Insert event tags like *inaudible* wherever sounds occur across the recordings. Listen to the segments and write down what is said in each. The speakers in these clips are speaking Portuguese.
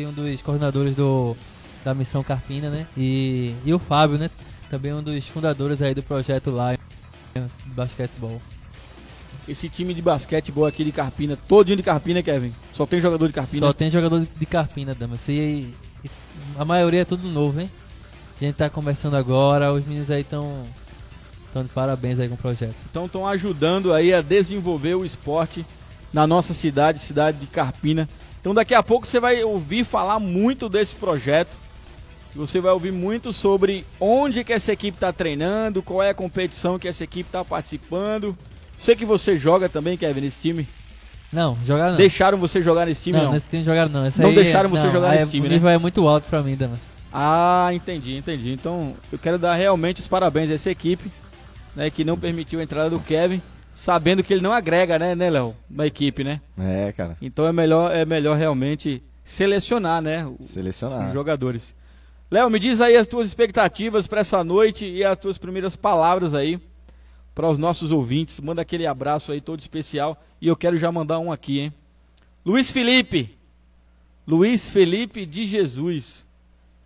um dos coordenadores do, da Missão Carpina, né? E, e o Fábio, né? Também um dos fundadores aí do projeto de basquetebol. Esse time de basquetebol aqui de Carpina, todinho de Carpina, Kevin. Só tem jogador de Carpina. Só tem jogador de Carpina, Damas. E, e a maioria é tudo novo, hein? A gente tá começando agora, os meninos aí estão estão de parabéns aí com o projeto. Então estão ajudando aí a desenvolver o esporte na nossa cidade, cidade de Carpina. Então daqui a pouco você vai ouvir falar muito desse projeto. Você vai ouvir muito sobre onde que essa equipe está treinando, qual é a competição que essa equipe está participando. Sei que você joga também, Kevin, nesse time. Não, jogar não. Deixaram você jogar nesse time, não? Não, nesse time jogaram não. Esse não deixaram você não, jogar nesse time, O né? nível é muito alto pra mim, Damas. Ah, entendi, entendi. Então eu quero dar realmente os parabéns a essa equipe, né, que não permitiu a entrada do Kevin, sabendo que ele não agrega, né, né, Léo, na equipe, né? É, cara. Então é melhor, é melhor realmente selecionar, né, o- Selecionar. os jogadores. Léo, me diz aí as tuas expectativas para essa noite e as tuas primeiras palavras aí para os nossos ouvintes. Manda aquele abraço aí todo especial e eu quero já mandar um aqui, hein? Luiz Felipe. Luiz Felipe de Jesus.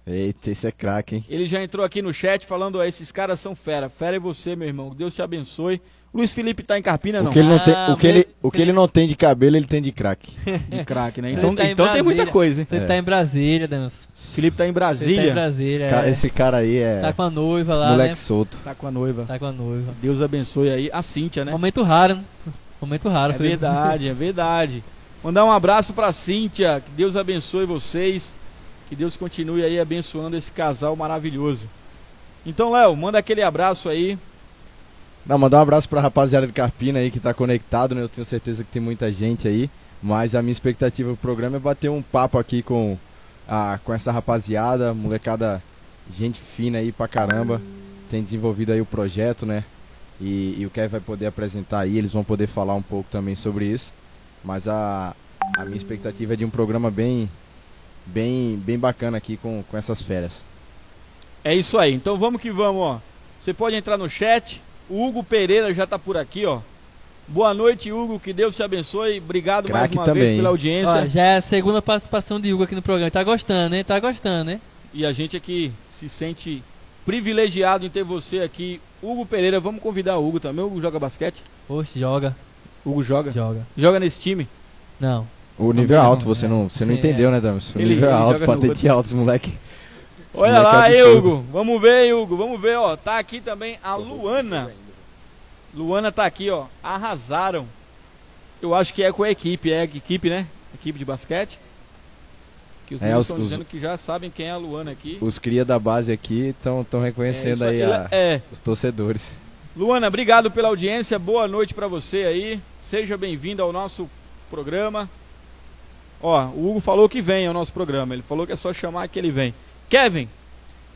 Eita, esse é craque, hein? Ele já entrou aqui no chat falando, ó, esses caras são fera. Fera é você, meu irmão. Deus te abençoe. Luiz Felipe tá em Carpina, não? O que, ele não tem, Ah, o, que ele, o que ele não tem de cabelo, ele tem de craque. *laughs* De craque, né? Então, tá então tem muita Brasília. coisa, hein? Você É. tá em Brasília, Damas. Felipe tá em Brasília. tá em Brasília. Esse cara, é. esse cara aí é Tá com a noiva lá, moleque né? solto. Tá com a noiva. Tá com a noiva. Deus abençoe aí. A Cíntia, né? Momento raro, né? Momento raro. É Felipe. verdade, é verdade. Mandar um abraço pra Cíntia. Que Deus abençoe vocês. Que Deus continue aí abençoando esse casal maravilhoso. Então, Léo, manda aquele abraço aí. Não, mandar um abraço pra rapaziada de Carpina aí que tá conectado, né? Eu tenho certeza que tem muita gente aí. Mas a minha expectativa pro programa é bater um papo aqui com, a, com essa rapaziada, molecada, gente fina aí pra caramba. Tem desenvolvido aí o projeto, né? E, e o Kevin vai poder apresentar aí, eles vão poder falar um pouco também sobre isso. Mas a, a minha expectativa é de um programa bem, bem, bem bacana aqui com, com essas férias. É isso aí. Então vamos que vamos, ó. Você pode entrar no chat. O Hugo Pereira já tá por aqui, ó. Boa noite, Hugo. Que Deus te abençoe. Obrigado mais Craque uma também, vez pela audiência. Ó, já é a segunda participação de Hugo aqui no programa. Tá gostando, hein? Tá gostando, hein? E a gente aqui se sente privilegiado em ter você aqui. Hugo Pereira, vamos convidar o Hugo também. O Hugo joga basquete? Oxe, joga, Hugo joga. joga. Joga nesse time. Não. O nível é Não, alto, você é. não, você não entendeu, é. né, Damas? O Ele- nível é ele alto, no patente outro. alto, moleque. Esse Olha é lá, aí, absurdo. Hugo. Vamos ver, Hugo. Vamos ver, ó. Tá aqui também a Luana. Luana tá aqui, ó. Arrasaram. Eu acho que é com a equipe, é a equipe, né? Equipe de basquete. Que os É, meninos os- estão os- dizendo que já sabem quem é a Luana aqui. Os cria da base aqui estão É, reconhecendo isso aí a- É. os torcedores. Luana, obrigado pela audiência. Boa noite pra você aí. Seja bem-vindo ao nosso programa. Ó, o Hugo falou que vem ao nosso programa. Ele falou que é só chamar que ele vem. Kevin,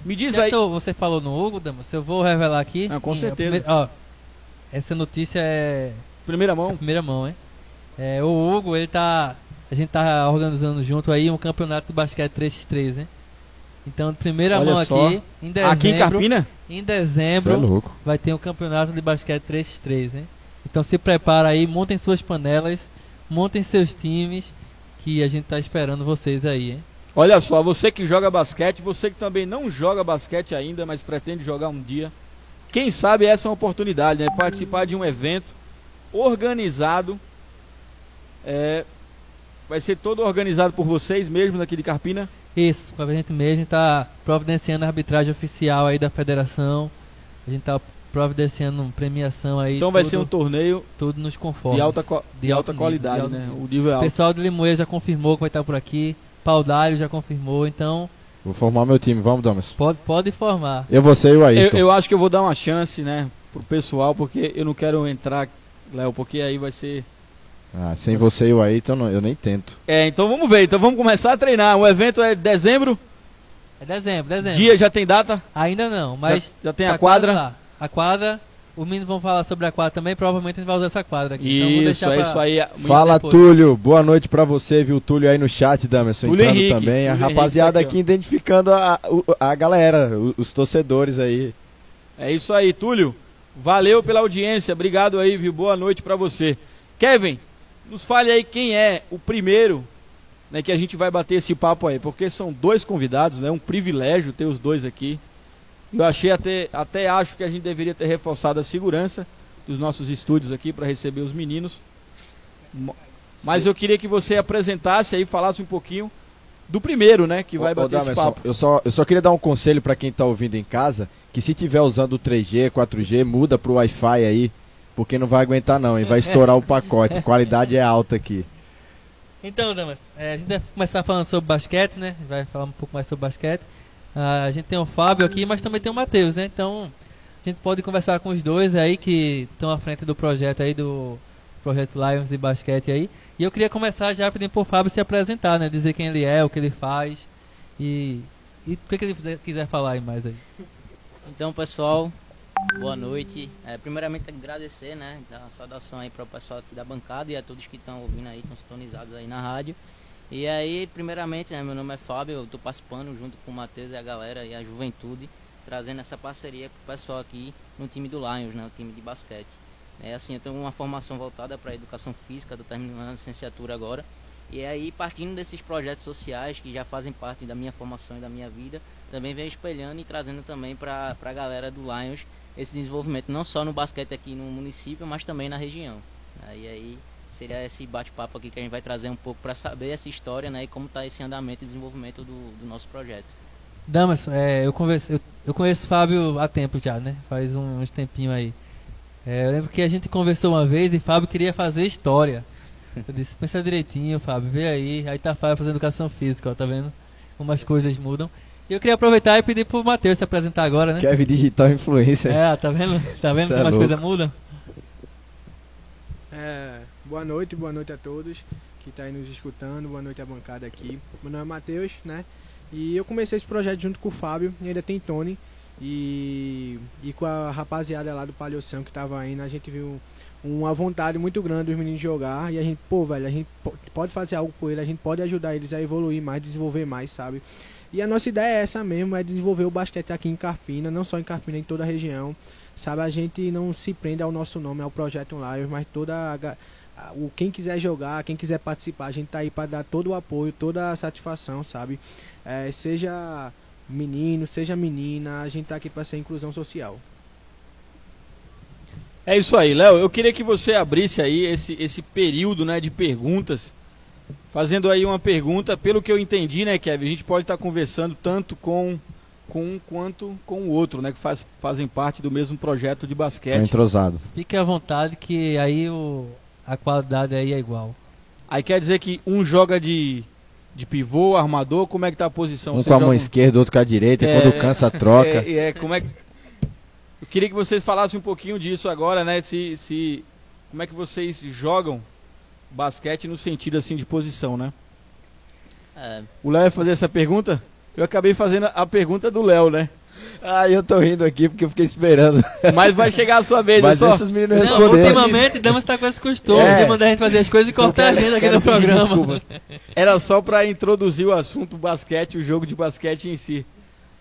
me diz Já aí. que eu- você falou no Hugo, Damas, eu vou revelar aqui. Ah, com Sim, certeza. ó, essa notícia é Primeira mão. primeira mão, hein? É, o Hugo, ele tá. A gente tá organizando junto aí um campeonato de basquete 3x3, hein? Então, de primeira Olha mão só. aqui, em dezembro. Aqui em Carpina? Em é dezembro louco. vai ter um campeonato de basquete 3x3, hein? Então se prepara aí, montem suas panelas, montem seus times, que a gente tá esperando vocês aí, hein? Olha só, você que joga basquete, você que também não joga basquete ainda, mas pretende jogar um dia. Quem sabe essa é uma oportunidade, né? Participar de um evento organizado. É, vai ser todo organizado por vocês mesmos aqui de Carpina. Isso, com a gente mesmo, a gente tá providenciando a arbitragem oficial aí da federação. A gente tá providenciando premiação aí. Então vai tudo, ser um torneio tudo nos conformes. de alta, de De alta alto qualidade, nível, de né? alto O nível é O alto. pessoal de Limoeiro já confirmou que vai estar por aqui. Paudalho já confirmou, então Vou formar meu time, vamos, Damas. pode, pode formar. Eu vou ser o Eu, Ayrton. eu acho que eu vou dar uma chance, né? Pro pessoal, porque eu não quero entrar, Léo, porque aí vai ser. Ah, sem você e o Ayrton, não- eu nem tento. É, então vamos ver. Então vamos começar a treinar. O evento é dezembro. É dezembro, dezembro. Dia já tem data? Ainda não, mas já, já tem tá a quadra? quase lá. A quadra, os meninos vão falar sobre a quadra também, provavelmente a gente vai usar essa quadra aqui. Então, Isso, deixar é pra- isso aí. Fala, depois. Túlio. Boa noite pra você, viu? Túlio aí no chat, Damerson. Túlio Entrando Henrique, também. a Túlio rapaziada Henrique tá aqui identificando a, a galera, os torcedores aí. É isso aí, Túlio. Valeu pela audiência. Obrigado aí, viu? Boa noite pra você. Kevin, nos fale aí quem é o primeiro né, que a gente vai bater esse papo aí, porque são dois convidados, né? Um privilégio ter os dois aqui. Eu achei até, até acho que a gente deveria ter reforçado a segurança dos nossos estúdios aqui para receber os meninos. Mas Sim. eu queria que você apresentasse aí, falasse um pouquinho do primeiro, né, que vai ô, bater ô, esse papo. Eu só, eu só queria dar um conselho para quem está ouvindo em casa, que se tiver usando 3G, 4G, muda pro Wi-Fi aí, porque não vai aguentar não, e vai estourar o pacote. A *laughs* qualidade é alta aqui. Então, Damas, é, a gente vai começar falando sobre basquete, né? A gente vai falar um pouco mais sobre basquete. Ah, a gente tem o Fábio aqui, mas também tem o Matheus, né? Então, a gente pode conversar com os dois aí que estão à frente do projeto aí do projeto Lions de basquete aí. E eu queria começar já pedindo pro Fábio se apresentar, né? Dizer quem ele é, o que ele faz e, e o que, ele quiser falar aí mais aí. Então, pessoal, boa noite. É, primeiramente, agradecer, né? Uma saudação aí para o pessoal da bancada e a todos que estão ouvindo aí, estão sintonizados aí na rádio. E aí, primeiramente, né, meu nome é Fábio, eu estou participando junto com o Matheus e a galera e a juventude, trazendo essa parceria para o pessoal aqui no time do Lions, né? O time de basquete. É assim, eu tenho uma formação voltada para a educação física, estou terminando a licenciatura agora. E aí, partindo desses projetos sociais que já fazem parte da minha formação e da minha vida, também venho espelhando e trazendo também para a galera do Lions esse desenvolvimento, não só no basquete aqui no município, mas também na região. E aí seria esse bate-papo aqui que a gente vai trazer um pouco para saber essa história né, e como está esse andamento e desenvolvimento do, do nosso projeto. Damas, é, eu, converso, eu, eu conheço o Fábio há tempo já, né? Faz um, uns tempinho aí. É, eu lembro que a gente conversou uma vez e Fábio queria fazer história. Eu disse, pensa direitinho, Fábio, vê aí. Aí tá Fábio fazendo educação física, ó, tá vendo? Como as coisas mudam. E eu queria aproveitar e pedir pro Matheus se apresentar agora, né? Kevin Digital Influencer. É, tá vendo? Tá vendo Cê como é as coisas mudam? É, boa noite, boa noite a todos que tá aí nos escutando, boa noite à bancada aqui. Meu nome é Matheus, né? E eu comecei esse projeto junto com o Fábio, ainda tem Tony. E, e com a rapaziada lá do Palhoção que tava indo, a gente viu uma vontade muito grande dos meninos jogar. E a gente, pô, velho, a gente pode fazer algo por eles, a gente pode ajudar eles a evoluir mais, desenvolver mais, sabe? E a nossa ideia é essa mesmo, é desenvolver o basquete aqui em Carpina, não só em Carpina, em toda a região. Sabe, a gente não se prende ao nosso nome, ao Projeto Live, mas toda a, o quem quiser jogar, quem quiser participar, a gente tá aí para dar todo o apoio, toda a satisfação, sabe? É, seja menino, seja menina, a gente tá aqui para ser inclusão social. É isso aí, Léo. Eu queria que você abrisse aí esse, esse período né, de perguntas. Fazendo aí uma pergunta, pelo que eu entendi, né, Kevin? A gente pode estar tá conversando tanto com, com um quanto com o outro, né? Que faz, fazem parte do mesmo projeto de basquete. É entrosado. Fique à vontade que aí o, a qualidade aí é igual. Aí quer dizer que um joga de de pivô, armador, como é que tá a posição? Um Você com a mão esquerda, outro com a direita, é, e quando cansa, troca. *laughs* É, é, como é que... Eu queria que vocês falassem um pouquinho disso agora, né? Se, se, como é que vocês jogam basquete no sentido assim de posição, né? É. O Léo ia fazer essa pergunta? Eu acabei fazendo a pergunta do Léo, né? Ah, eu tô rindo aqui porque eu fiquei esperando. Mas vai chegar a sua vez, Mas só. essas meninas não, ultimamente, Damas tá com esse costume é. de mandar a gente fazer as coisas e cortar a gente aqui no programa. Desculpa. Era só para introduzir o assunto basquete, o jogo de basquete em si.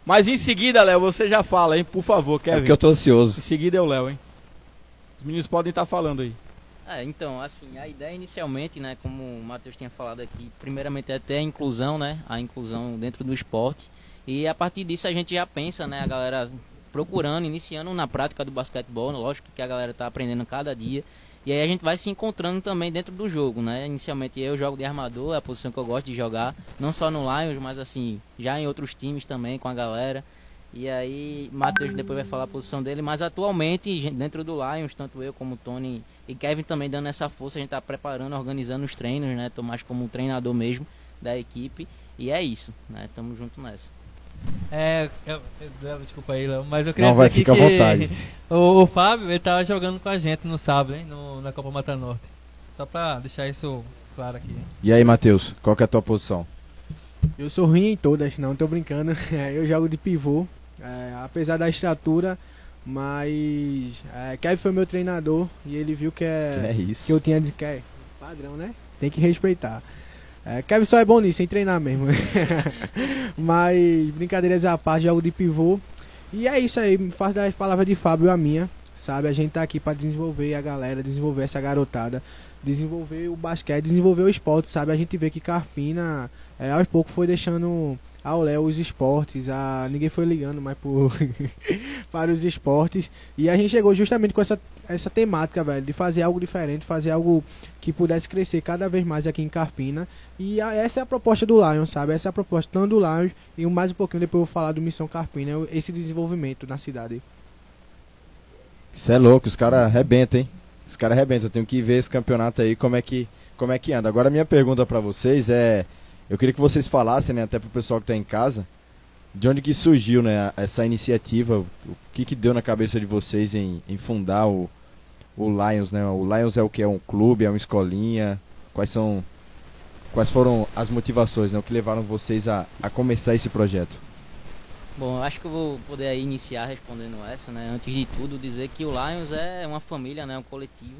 Mas em seguida, Léo, você já fala, hein? Por favor, Kevin. É porque eu tô ansioso. Em seguida é o Léo, hein? Os meninos podem estar tá falando aí. É, então, assim, a ideia inicialmente, né, como o Matheus tinha falado aqui, primeiramente é até a inclusão, né, a inclusão dentro do esporte. E a partir disso a gente já pensa, né, a galera procurando, iniciando na prática do basquetebol, lógico que a galera está aprendendo cada dia. E aí a gente vai se encontrando também dentro do jogo, né? Inicialmente eu jogo de armador, é a posição que eu gosto de jogar, não só no Lions, mas assim, já em outros times também com a galera. E aí, Matheus depois vai falar a posição dele, mas atualmente, dentro do Lions, tanto eu como o Tony e Kevin também dando essa força, a gente tá preparando, organizando os treinos, né? Tô mais como um treinador mesmo da equipe. E é isso, né? Tamo junto nessa. É, eu, eu, desculpa aí, Léo, mas eu queria Não, vai ficar à vontade. *laughs* O, o, Fábio, ele tava jogando com a gente no sábado, hein, no, na Copa Mata Norte. Só pra deixar isso claro aqui. E aí, Matheus, qual que é a tua posição? Eu sou ruim em todas, não, tô brincando. *laughs* É, eu jogo de pivô, é, apesar da estatura, mas é, Kevin foi meu treinador e ele viu que é, que, é isso? que eu tinha de que é padrão, né? Tem que respeitar. É, Kevin só é bom nisso, em treinar mesmo. *laughs* Mas, brincadeiras à parte, jogo de pivô. E é isso aí, faço das palavras de Fábio a minha. sabe? A gente tá aqui para desenvolver a galera, desenvolver essa garotada, desenvolver o basquete, desenvolver o esporte, sabe? A gente vê que Carpina, é, aos poucos, foi deixando ao Léo os esportes, a... ninguém foi ligando mais por... *laughs* para os esportes. E a gente chegou justamente com essa, essa temática, velho, de fazer algo diferente, fazer algo que pudesse crescer cada vez mais aqui em Carpina. E a, essa é a proposta do Lion, sabe? Essa é a proposta tanto do Lion e mais um pouquinho depois eu vou falar do Missão Carpina, esse desenvolvimento na cidade. Isso é louco, os caras arrebentam, hein? Os caras arrebentam. Eu tenho que ver esse campeonato aí, como é que, como é que anda. Agora, minha pergunta para vocês é: eu queria que vocês falassem, né, até pro pessoal que tá em casa, de onde que surgiu, né, essa iniciativa, o que que deu na cabeça de vocês em, em fundar o, o Lions, né? O Lions é o que? É um clube, é uma escolinha? Quais são. Quais foram as motivações, né? O que levaram vocês a, a começar esse projeto? Bom, eu acho que eu vou poder iniciar respondendo essa, né? Antes de tudo, dizer que o Lions é uma família, né? Um coletivo.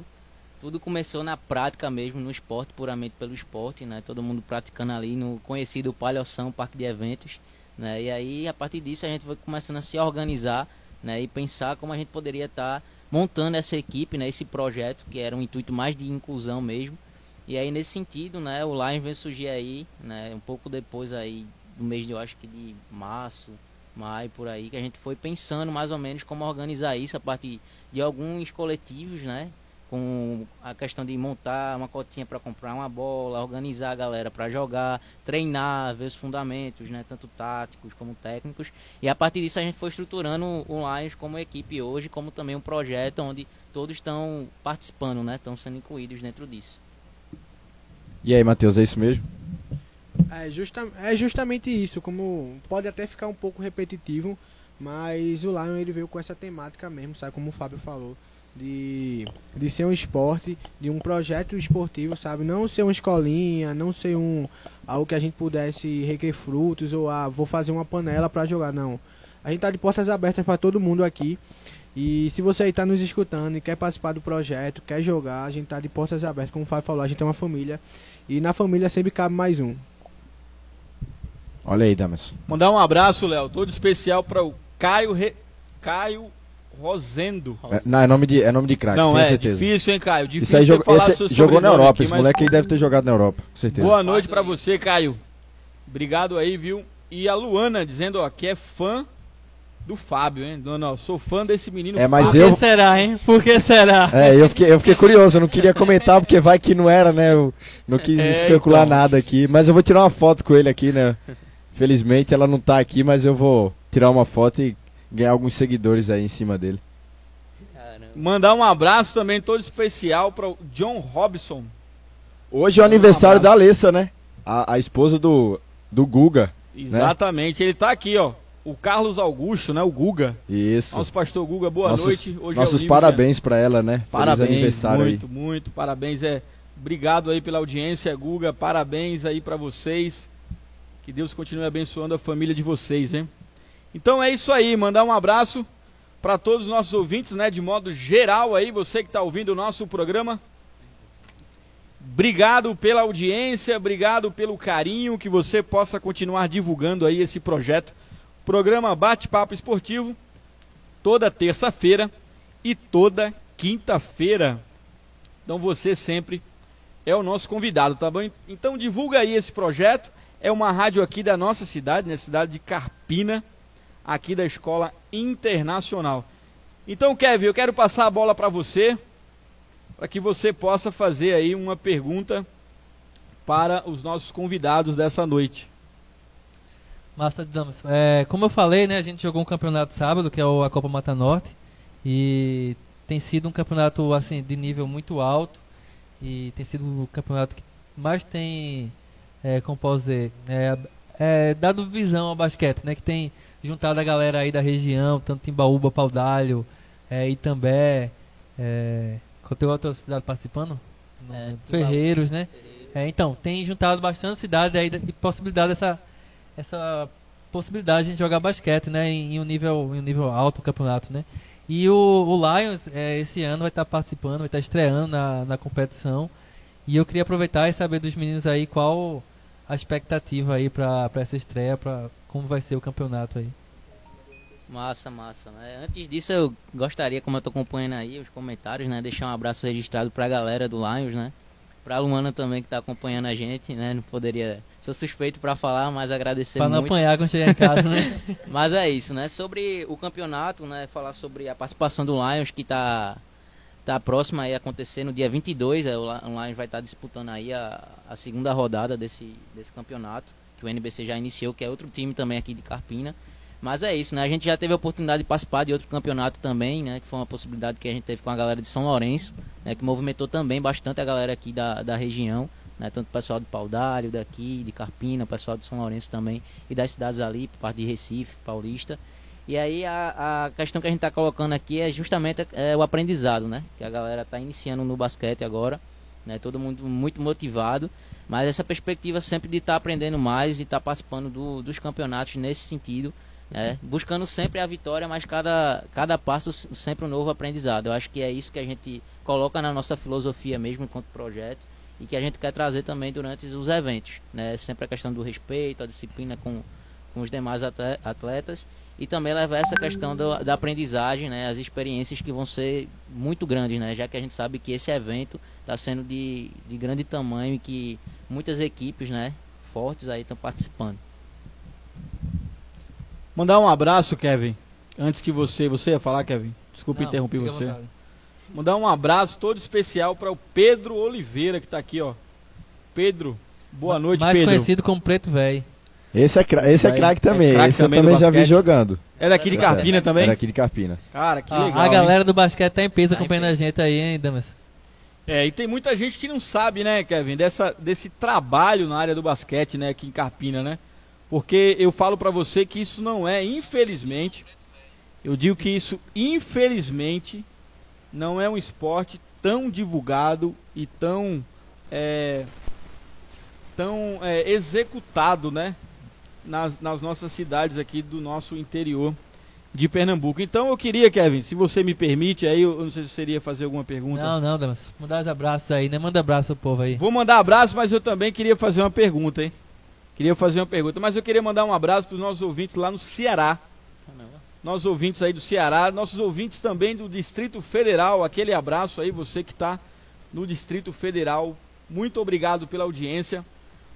Tudo começou na prática mesmo, no esporte, puramente pelo esporte, né? Todo mundo praticando ali no conhecido Palhoção, Parque de Eventos, né? E aí, a partir disso, a gente foi começando a se organizar, né? E pensar como a gente poderia estar tá montando essa equipe, né? Esse projeto, que era um intuito mais de inclusão mesmo. E aí, nesse sentido, né? O Lions veio surgir aí, né? Um pouco depois aí, do mês, de, eu acho que de março, maio, por aí, que a gente foi pensando mais ou menos como organizar isso a partir de alguns coletivos, né? Com a questão de montar uma cotinha para comprar uma bola, organizar a galera para jogar, treinar, ver os fundamentos, né? Tanto táticos como técnicos. E a partir disso a gente foi estruturando o Lions como equipe hoje, como também um projeto onde todos estão participando, né? Estão sendo incluídos dentro disso. E aí, Matheus, é isso mesmo? É, justa, é justamente isso, como pode até ficar um pouco repetitivo, mas o Lion ele veio com essa temática mesmo, sabe, como o Fábio falou, de, de ser um esporte, de um projeto esportivo, sabe, não ser uma escolinha, não ser um algo que a gente pudesse requer frutos ou ah, vou fazer uma panela para jogar, não. A gente tá de portas abertas para todo mundo aqui. E se você aí tá nos escutando e quer participar do projeto, quer jogar, a gente tá de portas abertas, como o Fábio falou, a gente é uma família. E na família sempre cabe mais um. Olha aí, Damas. Mandar um abraço, Léo, todo especial para o Caio Re... Caio Rosendo. É, não, é nome de, é nome de craque, Não, tenho é certeza. difícil, hein, Caio? Difícil Isso aí jogou, esse, jogou na Europa, aqui, esse mas moleque aí deve ter jogado na Europa, com certeza. Boa noite pra você, Caio. Obrigado aí, viu? E a Luana dizendo, ó, que é fã do Fábio, hein? Não, não, sou fã desse menino. É, mas Por que eu, será, hein? Por que será? é, eu fiquei, eu fiquei curioso, eu não queria comentar porque vai que não era, né? Eu não quis É, especular então. nada aqui, mas eu vou tirar uma foto com ele aqui, né? Felizmente ela não tá aqui, mas eu vou tirar uma foto e ganhar alguns seguidores aí em cima dele. Caramba. Mandar um abraço também todo especial para o John Robson. Hoje é o Manda um aniversário da. Alessa, né? A, a esposa do, do Guga. Exatamente, ele tá aqui, ó. O Carlos Augusto, né? O Guga. Isso. Nosso pastor Guga, boa Nossos- noite. Hoje é Nossos de- parabéns pra ela, né? Parabéns, Feliz aniversário muito, muito, parabéns. É, obrigado aí pela audiência, Guga. Parabéns aí pra vocês. Que Deus continue abençoando a família de vocês, hein? Então é isso aí, mandar um abraço pra todos os nossos ouvintes, né, de modo geral aí, você que tá ouvindo o nosso programa. Obrigado pela audiência, obrigado pelo carinho, que você possa continuar divulgando aí esse projeto. Programa Bate-Papo Esportivo, toda terça-feira e toda quinta-feira. Então você sempre é o nosso convidado, tá bom? Então divulga aí esse projeto. É uma rádio aqui da nossa cidade, na cidade de Carpina, aqui da Escola Internacional. Então, Kevin, eu quero passar a bola para você, para que você possa fazer aí uma pergunta para os nossos convidados dessa noite. Massa damas. É, como eu falei, né, a gente jogou um campeonato sábado, que é a Copa Mata Norte, e tem sido um campeonato assim de nível muito alto e tem sido o campeonato que mais tem, é, como posso dizer, é, é, dado visão ao basquete, né, que tem juntado a galera aí da região, tanto Timbaúba, Paudalho, é, Itambé, é, qual tem outra cidade participando? É. Ferreiros, né? É, então, tem juntado bastante cidade aí e possibilidade dessa essa possibilidade de jogar basquete, né, em, em um nível em um nível alto o campeonato, né? E o, o Lions é, esse ano vai estar participando, vai estar estreando na, na competição. E eu queria aproveitar e saber dos meninos aí qual a expectativa aí para essa estreia, para como vai ser o campeonato aí. Massa, massa. Né? Antes disso, eu gostaria, como eu tô acompanhando aí os comentários, né? Deixar um abraço registrado pra galera do Lions, né? Pra Luana também que tá acompanhando a gente, né? Não poderia. Sou suspeito pra falar, mas agradecer Pra não muito. apanhar quando chegar em casa, né? *laughs* Mas é isso, né? Sobre o campeonato, né? Falar sobre a participação do Lions que tá, tá próxima aí a acontecer no dia 22. é, O Li- o Lions vai estar disputando aí a, a segunda rodada desse, desse campeonato, que o NBC já iniciou, que é outro time também aqui de Carpina. Mas é isso, né? A gente já teve a oportunidade de participar de outro campeonato também, né? Que foi uma possibilidade que a gente teve com a galera de São Lourenço, né? Que movimentou também bastante a galera aqui da, da região, né? Tanto o pessoal de Paudalho, daqui, de Carpina, o pessoal de São Lourenço também, e das cidades ali, por parte de Recife, Paulista. E aí a, a questão que a gente está colocando aqui é justamente é, o aprendizado, né? Que a galera está iniciando no basquete agora, né? Todo mundo muito motivado, mas essa perspectiva sempre de estar aprendendo mais e estar participando do- dos campeonatos nesse sentido, né? Buscando sempre a vitória, mas cada, cada passo sempre um novo aprendizado. Eu acho que é isso que a gente coloca na nossa filosofia mesmo enquanto projeto e que a gente quer trazer também durante os eventos, né? Sempre a questão do respeito, a disciplina com, com os demais atle- atletas e também levar essa questão do- da aprendizagem, né, as experiências que vão ser muito grandes, né, já que a gente sabe que esse evento está sendo de, de grande tamanho e que muitas equipes, né, fortes aí estão participando. Mandar um abraço, Kevin. Antes que você. Você ia falar, Kevin? Desculpa Não, interromper você. vontade. Mandar um abraço todo especial para o Pedro Oliveira, que tá aqui, ó. Pedro, boa noite, Mais Pedro. conhecido como Preto Velho. Esse é, cra esse é craque É também. craque esse eu também no também já vi basquete. jogando. É daqui de Carpina também? Era aqui de Carpina. Cara, que Ah, legal. a hein? galera do basquete tá em peso Tá acompanhando a peso. gente aí, hein, Damas? É, e tem muita gente que não sabe, né, Kevin, dessa, desse trabalho na área do basquete, né, aqui em Carpina, né? Porque eu falo pra você que isso não é, infelizmente, eu digo que isso, infelizmente, não é um esporte tão divulgado e tão, é, tão é, executado, né, nas, nas nossas cidades aqui do nosso interior de Pernambuco. Então eu queria, Kevin, se você me permite, aí eu, eu não sei se iria fazer alguma pergunta. Não, não, Damas. Mandar os abraços aí, né? Manda abraço ao povo aí. Vou mandar abraço, mas eu também queria fazer uma pergunta, hein? Queria fazer uma pergunta, mas eu queria mandar um abraço para os nossos ouvintes lá no Ceará. Nossos ouvintes aí do Ceará, nossos ouvintes também do Distrito Federal. Aquele abraço aí, você que está no Distrito Federal. Muito obrigado pela audiência.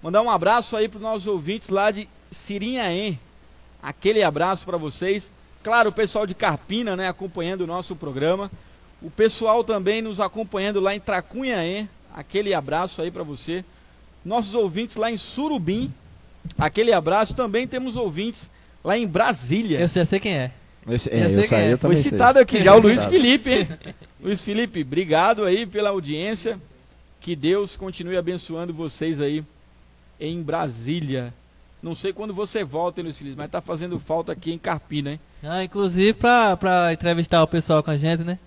Mandar um abraço aí para os nossos ouvintes lá de Sirinhaém. Aquele abraço para vocês. Claro, o pessoal de Carpina, né, acompanhando o nosso programa. O pessoal também nos acompanhando lá em Tracunhaém. Aquele abraço aí para você. Nossos ouvintes lá em Surubim. Aquele abraço. Também temos ouvintes lá em Brasília. Eu já sei quem é. Esse, Eu é, sei eu, quem aí é. eu Foi também sei. citado aqui já o Luiz citado. Felipe, hein? *laughs* Luiz Felipe, obrigado aí pela audiência. Que Deus continue abençoando vocês aí em Brasília. Não sei quando você volta, hein, Luiz Felipe, mas tá fazendo falta aqui em Carpina, hein? Ah, inclusive pra, pra entrevistar o pessoal com a gente, né?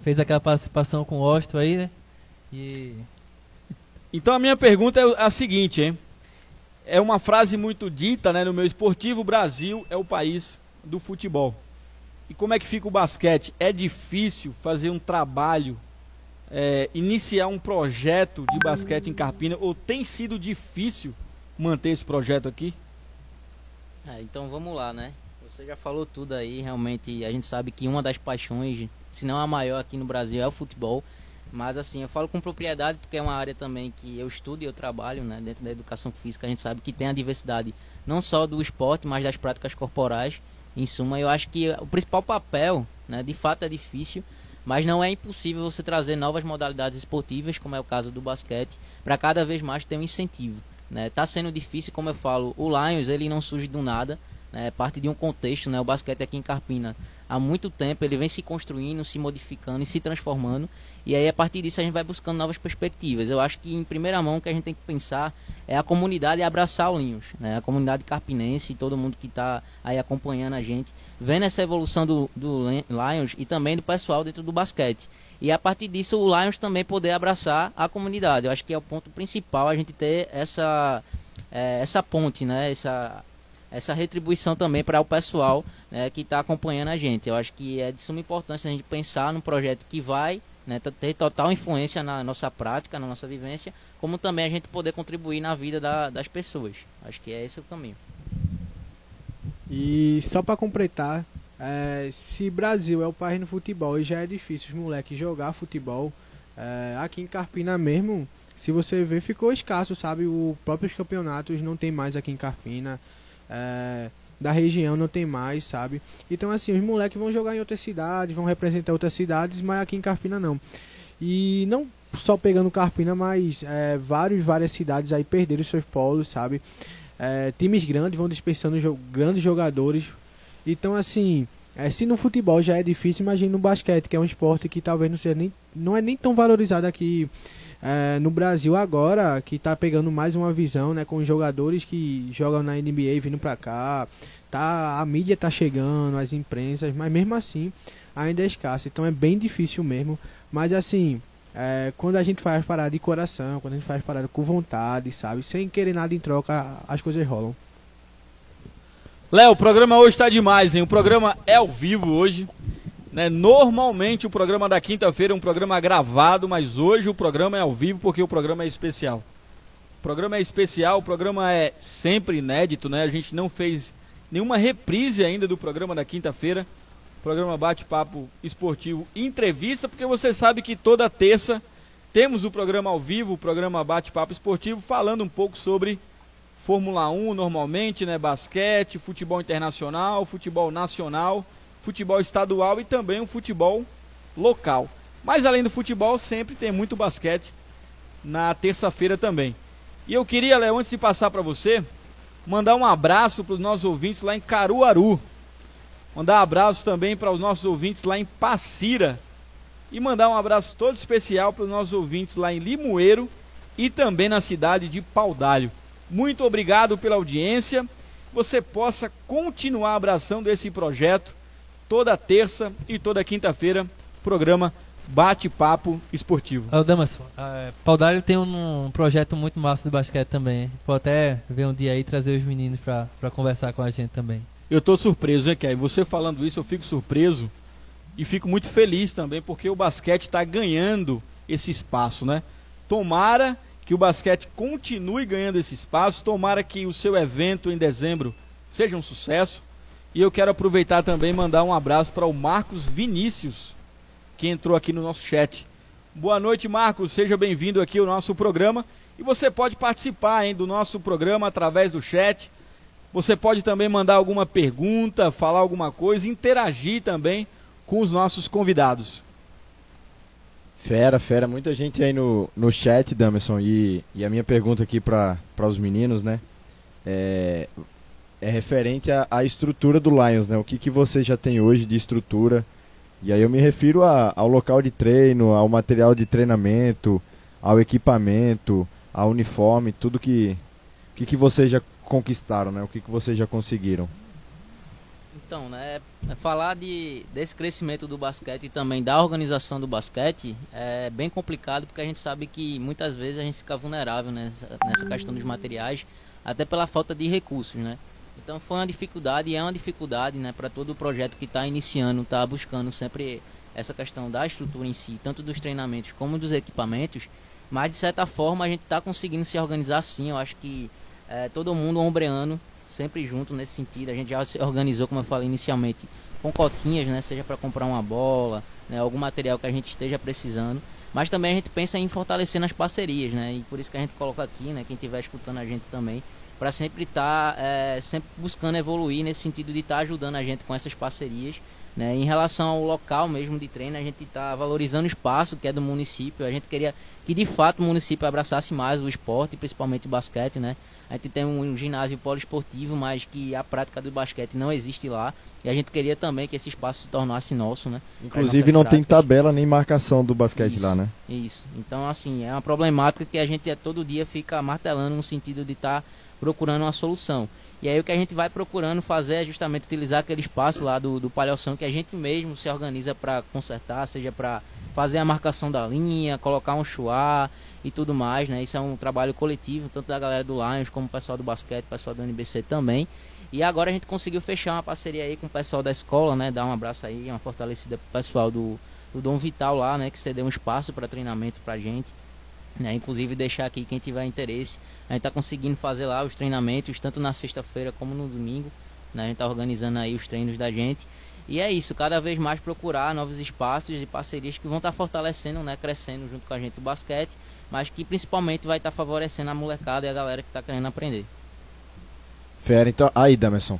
Fez aquela participação com o Osto aí, né? E. Então a minha pergunta é a seguinte, hein? É uma frase muito dita, né, no meu esportivo, o Brasil é o país do futebol. E como é que fica o basquete? É difícil fazer um trabalho, é, iniciar um projeto de basquete em Carpina, ou tem sido difícil manter esse projeto aqui? É, então vamos lá, né? Você já falou tudo aí, realmente a gente sabe que uma das paixões, se não a maior aqui no Brasil, é o futebol. Mas assim, eu falo com propriedade porque é uma área também que eu estudo e eu trabalho, né? Dentro da educação física, a gente sabe que tem a diversidade não só do esporte, mas das práticas corporais. Em suma, eu acho que o principal papel, né, de fato é difícil, mas não é impossível você trazer novas modalidades esportivas, como é o caso do basquete, para cada vez mais ter um incentivo. Né? Tá sendo difícil, como eu falo, o Lions ele não surge do nada, é parte de um contexto, né? O basquete aqui em Carpina há muito tempo ele vem se construindo, se modificando e se transformando. E aí a partir disso a gente vai buscando novas perspectivas. Eu acho que em primeira mão o que a gente tem que pensar é a comunidade abraçar o Linhos, né? A comunidade carpinense, todo mundo que está aí acompanhando a gente, vendo essa evolução do, do Lions e também do pessoal dentro do basquete. E a partir disso o Lions também poder abraçar a comunidade. Eu acho que é o ponto principal a gente ter essa é, essa ponte, né? Essa essa retribuição também para o pessoal né, que está acompanhando a gente. Eu acho que é de suma importância a gente pensar num projeto que vai né, ter total influência na nossa prática, na nossa vivência, como também a gente poder contribuir na vida da, das pessoas. Acho que é esse o caminho. E só para completar, é, se Brasil é o país no futebol e já é difícil os moleques jogar futebol, é, aqui em Carpina mesmo, se você ver, ficou escasso, sabe? Os próprios campeonatos não tem mais aqui em Carpina. É, da região não tem mais, sabe? Então assim, os moleques vão jogar em outras cidades, vão representar outras cidades, mas aqui em Carpina não. E não só pegando Carpina, mas é, vários, várias cidades aí perderam seus polos, sabe? É, times grandes vão dispensando jo grandes jogadores. Então assim, é, se no futebol já é difícil, imagine no basquete, que é um esporte que talvez não seja nem, não é nem tão valorizado aqui é, no Brasil agora, que está pegando mais uma visão, né, com jogadores que jogam na NBA vindo para cá, tá, a mídia tá chegando, as imprensas, mas mesmo assim ainda é escasso, então é bem difícil mesmo, mas assim, é, quando a gente faz parada de coração, quando a gente faz parada com vontade, sabe, sem querer nada em troca, as coisas rolam. Léo, o programa hoje está demais, hein? O programa é ao vivo hoje. Né? Normalmente o programa da quinta-feira é um programa gravado, mas hoje o programa é ao vivo porque o programa é especial. O programa é especial, o programa é sempre inédito, né? A gente não fez nenhuma reprise ainda do programa da quinta-feira. Programa Bate-Papo Esportivo Entrevista, porque você sabe que toda terça temos o programa ao vivo, o programa Bate-Papo Esportivo, falando um pouco sobre Fórmula 1 normalmente, né? Basquete, futebol internacional, futebol nacional futebol estadual e também o futebol local. Mas além do futebol, sempre tem muito basquete na terça-feira também. E eu queria, Léo, antes de passar para você, mandar um abraço para os nossos ouvintes lá em Caruaru. Mandar um abraço também para os nossos ouvintes lá em Passira. E mandar um abraço todo especial para os nossos ouvintes lá em Limoeiro e também na cidade de Paudalho. Muito obrigado pela audiência. Você possa continuar abraçando esse projeto toda terça e toda quinta-feira, programa Bate-Papo Esportivo. Ô, Damas, Paudalho tem um, um, projeto muito massa de basquete também. Pode até ver um dia aí e trazer os meninos para conversar com a gente também. Eu tô surpreso, né, Kay? Você falando isso, eu fico surpreso e fico muito feliz também, porque o basquete está ganhando esse espaço, né? Tomara que o basquete continue ganhando esse espaço, tomara que o seu evento em dezembro seja um sucesso. E eu quero aproveitar também e mandar um abraço para o Marcos Vinícius, que entrou aqui no nosso chat. Boa noite, Marcos. Seja bem-vindo aqui ao nosso programa. E você pode participar hein, do nosso programa através do chat. Você pode também mandar alguma pergunta, falar alguma coisa, interagir também com os nossos convidados. Fera, fera. Muita gente aí no, no chat, Damerson. E, e a minha pergunta aqui para os meninos, né? É, é referente à, à, estrutura do Lions, né? O que, que você já tem hoje de estrutura? E aí eu me refiro a, ao local de treino, ao material de treinamento, ao equipamento, ao uniforme, tudo que que, que vocês já conquistaram, né? O que, que vocês já conseguiram? Então, né, é falar de, desse crescimento do basquete e também da organização do basquete é bem complicado porque a gente sabe que muitas vezes a gente fica vulnerável nessa, nessa questão dos materiais, até pela falta de recursos, né? Então foi uma dificuldade e é uma dificuldade né, para todo o projeto que está iniciando, está buscando sempre essa questão da estrutura em si, tanto dos treinamentos como dos equipamentos. Mas de certa forma a gente está conseguindo se organizar sim. Eu acho que é, todo mundo ombreando, sempre junto nesse sentido. A gente já se organizou, como eu falei inicialmente, com cotinhas, né, seja para comprar uma bola, né, algum material que a gente esteja precisando. Mas também a gente pensa em fortalecer nas parcerias, né? E por isso que a gente coloca aqui, né? Quem estiver escutando a gente também, para sempre estar tá, é, sempre buscando evoluir nesse sentido de estar tá ajudando a gente com essas parcerias. Né? Em relação ao local mesmo de treino, a gente está valorizando o espaço que é do município. A gente queria que de fato o município abraçasse mais o esporte, principalmente o basquete. Né? A gente tem um, um ginásio poliesportivo, mas que a prática do basquete não existe lá. E a gente queria também que esse espaço se tornasse nosso. Né? Inclusive não práticas. tem tabela nem marcação do basquete isso, lá, né? Isso. Então, assim, é uma problemática que a gente todo dia fica martelando no sentido de estar. Tá procurando uma solução. E aí o que a gente vai procurando fazer é justamente utilizar aquele espaço lá do, do palhação que a gente mesmo se organiza para consertar, seja para fazer a marcação da linha, colocar um chuá e tudo mais, né? Isso é um trabalho coletivo, tanto da galera do Lions como o pessoal do basquete, pessoal do NBC também. E agora a gente conseguiu fechar uma parceria aí com o pessoal da escola, né? Dar um abraço aí, uma fortalecida pro pessoal do, do Dom Vital lá, né? Que cedeu um espaço para treinamento pra gente. Né? Inclusive deixar aqui quem tiver interesse, a gente está conseguindo fazer lá os treinamentos tanto na sexta-feira como no domingo. Né? A gente está organizando aí os treinos da gente. E é isso, cada vez mais procurar novos espaços e parcerias que vão estar tá fortalecendo, né, crescendo junto com a gente o basquete, mas que principalmente vai estar tá favorecendo a molecada e a galera que está querendo aprender. Fera, então, aí, Damerson,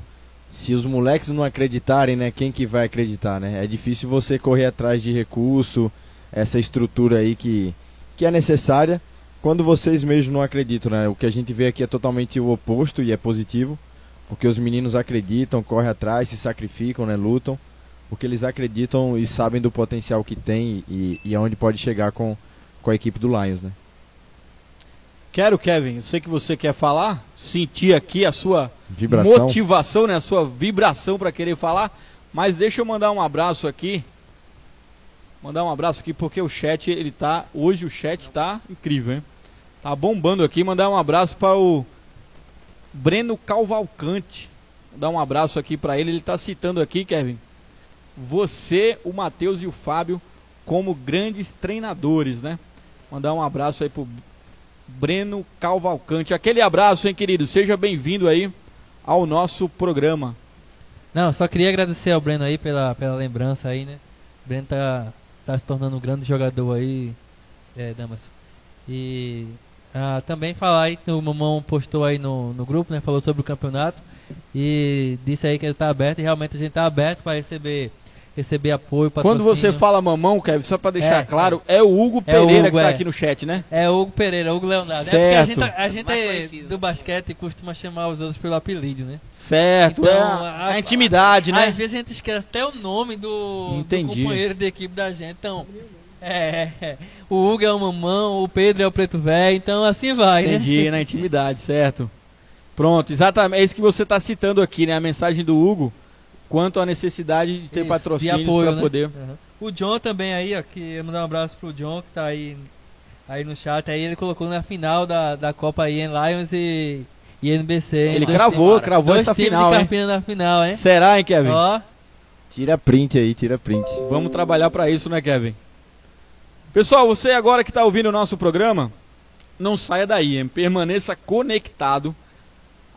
se os moleques não acreditarem, né, quem que vai acreditar, né? É difícil você correr atrás de recurso, essa estrutura aí que, que é necessária, quando vocês mesmos não acreditam, né? O que a gente vê aqui é totalmente o oposto e é positivo. Porque os meninos acreditam, correm atrás, se sacrificam, né, lutam, porque eles acreditam e sabem do potencial que tem e, e aonde pode chegar com, com a equipe do Lions, né? Quero, Kevin, eu sei que você quer falar, sentir aqui a sua vibração. motivação, né, a sua vibração para querer falar, mas deixa eu mandar um abraço aqui. Mandar um abraço aqui porque o chat, ele tá, hoje o chat tá incrível, hein? Tá bombando aqui, mandar um abraço para o Breno Calvalcante. Vou dar um abraço aqui para ele. Ele está citando aqui, Kevin, você, o Matheus e o Fábio como grandes treinadores, né? Mandar um abraço aí pro Breno Calvalcante. Aquele abraço, hein, querido? Seja bem-vindo aí ao nosso programa. Não, só queria agradecer ao Breno aí pela, pela lembrança aí, né? O Breno tá, tá se tornando um grande jogador aí, é, Damas. E ah, também falar aí que o Mamão postou aí no, no grupo, né? Falou sobre o campeonato e disse aí que ele está aberto e realmente a gente está aberto para receber receber apoio, patrocínio. Quando você fala mamão, Kevin, só para deixar é, claro, é. é o Hugo é Pereira Hugo, que está é. aqui no chat, né? É o Hugo Pereira, Hugo Leonardo. Certo. É porque a gente, a gente do basquete costuma chamar os outros pelo apelido, né? Certo, então, é a, a, intimidade, né? Às vezes a gente esquece até o nome do, do companheiro de equipe da gente. Então, é, é, o Hugo é o mamão, o Pedro é o preto velho, então assim vai, Entendi, né? Entendi, na intimidade, certo. Pronto, exatamente, é isso que você está citando aqui, né? A mensagem do Hugo, quanto à necessidade de ter isso, patrocínios para né? poder... Uhum. O John também aí, ó, que eu mandar um abraço pro John, que tá aí, aí no chat, aí ele colocou na final da, da Copa Ian Lions e, e NBC. Ele cravou, times, cravou essa final, de hein? na final, hein? Será, hein, Kevin? Ó. Tira print aí, tira print. Vamos trabalhar para isso, né, Kevin? Pessoal, você agora que está ouvindo o nosso programa, não saia daí, hein? permaneça conectado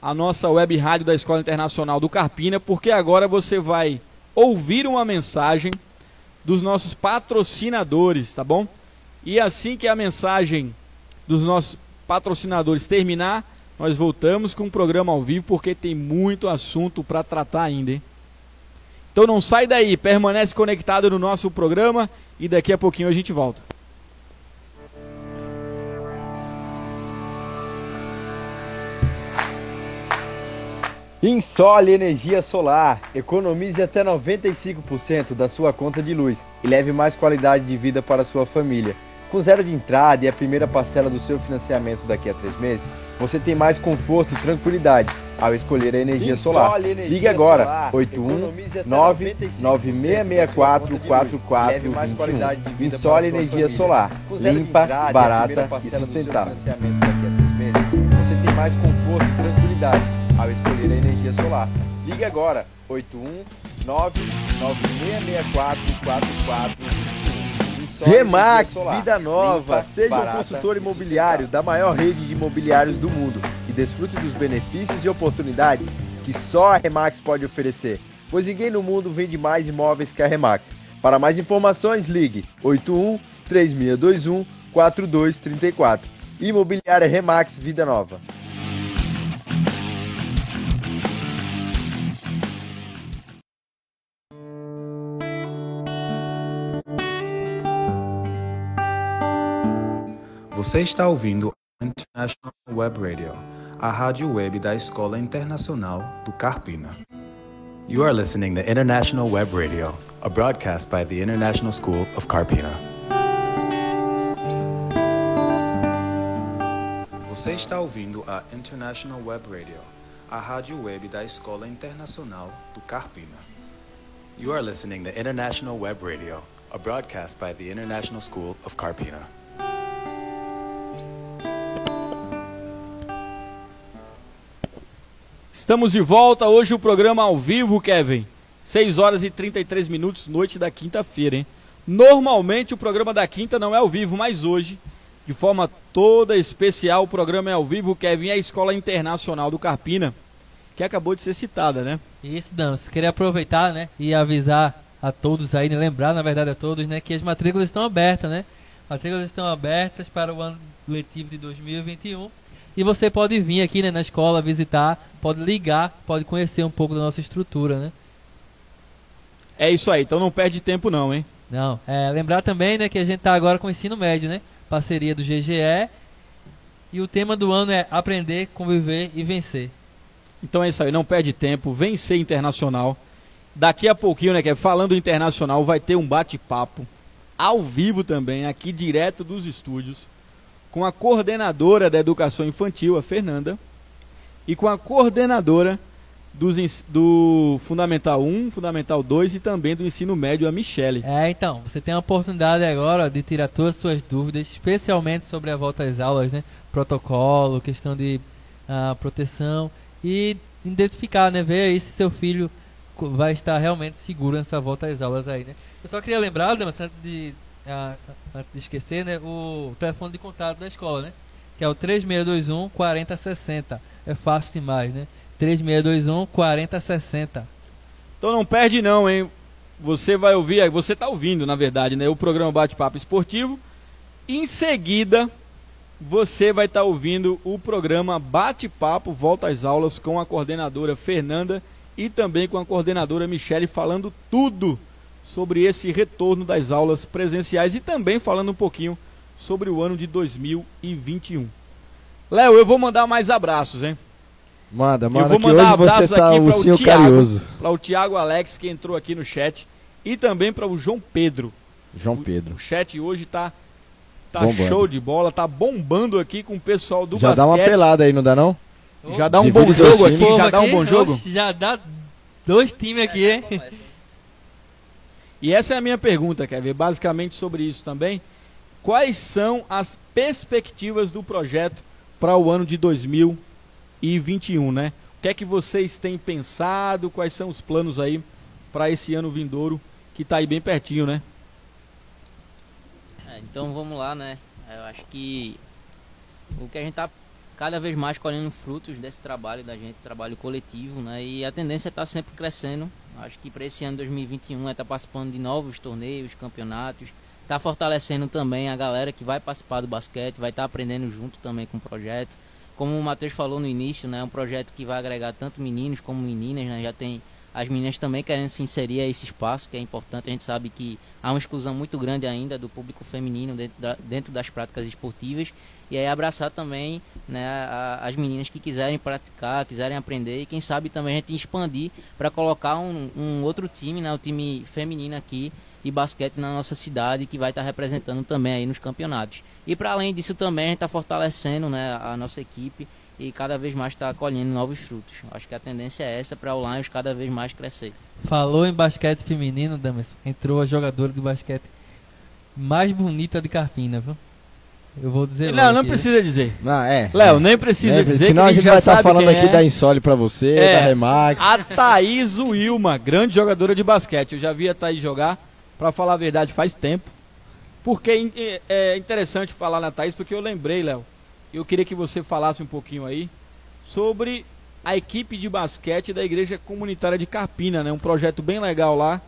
à nossa web rádio da Escola Internacional do Carpina, porque agora você vai ouvir uma mensagem dos nossos patrocinadores, tá bom? E assim que a mensagem dos nossos patrocinadores terminar, nós voltamos com o programa ao vivo, porque tem muito assunto para tratar ainda, hein? Então não sai daí, permanece conectado no nosso programa e daqui a pouquinho a gente volta. Insole Energia Solar. Economize até 95% da sua conta de luz e leve mais qualidade de vida para a sua família. Com zero de entrada e a primeira parcela do seu financiamento daqui a três meses, você tem mais conforto e tranquilidade ao escolher a energia solar. Energia Ligue agora, 819-9664-4421. Insole Energia Solar. Limpa, barata e sustentável. Você tem mais conforto e tranquilidade ao escolher a energia solar. Ligue agora, 819-9664-4421. Remax, vida nova. Limpa, Seja um consultor imobiliário da maior rede de imobiliários do mundo e desfrute dos benefícios e oportunidades que só a Remax pode oferecer, pois ninguém no mundo vende mais imóveis que a Remax. Para mais informações, ligue 81 3621 4234. Imobiliária Remax Vida Nova. Você está ouvindo International Web Radio, a rádio web da Escola Internacional do Carpina. You are listening to International Web Radio, a broadcast by the International School of Carpina. Você está ouvindo a International Web Radio, a rádio web da Escola Internacional do Carpina. You are listening to International Web Radio, a broadcast by the International School of Carpina. Estamos de volta hoje o programa ao vivo, Kevin. 6 horas e 33 minutos, noite da quinta-feira, hein? Normalmente o programa da quinta não é ao vivo, mas hoje, de forma toda especial, o programa é ao vivo, Kevin, é a Escola Internacional do Carpina, que acabou de ser citada, né? Isso, Damos. Queria aproveitar, né, e avisar a todos aí, né, lembrar, na verdade, a todos, né, que as matrículas estão abertas, né? Matrículas estão abertas para o ano letivo de 2021. E você pode vir aqui né, na escola visitar, pode ligar, pode conhecer um pouco da nossa estrutura, né? É isso aí, então não perde tempo não, hein? Não, é, lembrar também né, que a gente está agora com o ensino médio, né? Parceria do GGE. E o tema do ano é aprender, conviver e vencer. Então é isso aí, não perde tempo, vencer internacional. Daqui a pouquinho, né, que é falando internacional, vai ter um bate-papo ao vivo também, aqui direto dos estúdios com a coordenadora da educação infantil, a Fernanda, e com a coordenadora dos, do Fundamental 1, Fundamental 2 e também do ensino médio, a Michele. É, então, você tem a oportunidade agora de tirar todas as suas dúvidas, especialmente sobre a volta às aulas, né? Protocolo, questão de uh, proteção e identificar, né? Ver aí se seu filho vai estar realmente seguro nessa volta às aulas aí, né? Eu só queria lembrar, Damas, antes de ah, antes de esquecer, né, o telefone de contato da escola, né? Que é o 3621 4060. É fácil demais, né? 3621 4060. Então não perde não, hein? Você vai ouvir, você está ouvindo, na verdade, né, o programa Bate-Papo Esportivo. Em seguida, você vai estar tá ouvindo o programa Bate-Papo Volta às Aulas com a coordenadora Fernanda e também com a coordenadora Michele falando tudo sobre esse retorno das aulas presenciais e também falando um pouquinho sobre o ano de 2021. Léo, eu vou mandar mais abraços, hein? Manda, manda, eu vou mandar que hoje você tá aqui o Thiago, carinhoso. Para o Thiago Alex, que entrou aqui no chat, e também para o João Pedro. João Pedro. O, o chat hoje tá, tá show de bola, tá bombando aqui com o pessoal do já basquete. Já dá uma pelada aí, não dá não? Já dá um bom jogo aqui, já dá um bom jogo? Já dá dois times aqui, hein? E essa é a minha pergunta, quer ver? Basicamente sobre isso também. Quais são as perspectivas do projeto para o ano de 2021, né? O que é que vocês têm pensado? Quais são os planos aí para esse ano vindouro que está aí bem pertinho, né? É, então vamos lá, né? Eu acho que o que a gente está cada vez mais colhendo frutos desse trabalho da gente, trabalho coletivo, né? E a tendência está sempre crescendo. Acho que para esse ano 2021 é estar tá participando de novos torneios, campeonatos, está fortalecendo também a galera que vai participar do basquete, vai estar tá aprendendo junto também com o projeto. Como o Matheus falou no início, né, é um projeto que vai agregar tanto meninos como meninas, né, já tem as meninas também querendo se inserir a esse espaço, que é importante. A gente sabe que há uma exclusão muito grande ainda do público feminino dentro, da, dentro das práticas esportivas. E aí abraçar também né, a, as meninas que quiserem praticar, quiserem aprender. E quem sabe também a gente expandir para colocar um, um, outro time, né, o time feminino aqui de basquete na nossa cidade, que vai estar tá representando também aí nos campeonatos. E para além disso também a gente está fortalecendo né, a nossa equipe e cada vez mais está colhendo novos frutos. Acho que a tendência é essa para o Lions cada vez mais crescer. Falou em basquete feminino, Damas, entrou a jogadora de basquete mais bonita de Carpina, viu? Eu vou dizer Não, não precisa dizer. Não, é. Léo, é. nem precisa dizer. Senão a gente vai estar tá falando aqui é. da Insole para você, é. da Remax. A Thaís Wilma, grande jogadora de basquete. Eu já vi a Thaís jogar, para falar a verdade, faz tempo. Porque é, é interessante falar na Thaís, porque eu lembrei, Léo, eu queria que você falasse um pouquinho aí sobre a equipe de basquete da Igreja Comunitária de Carpina, né? Um projeto bem legal lá,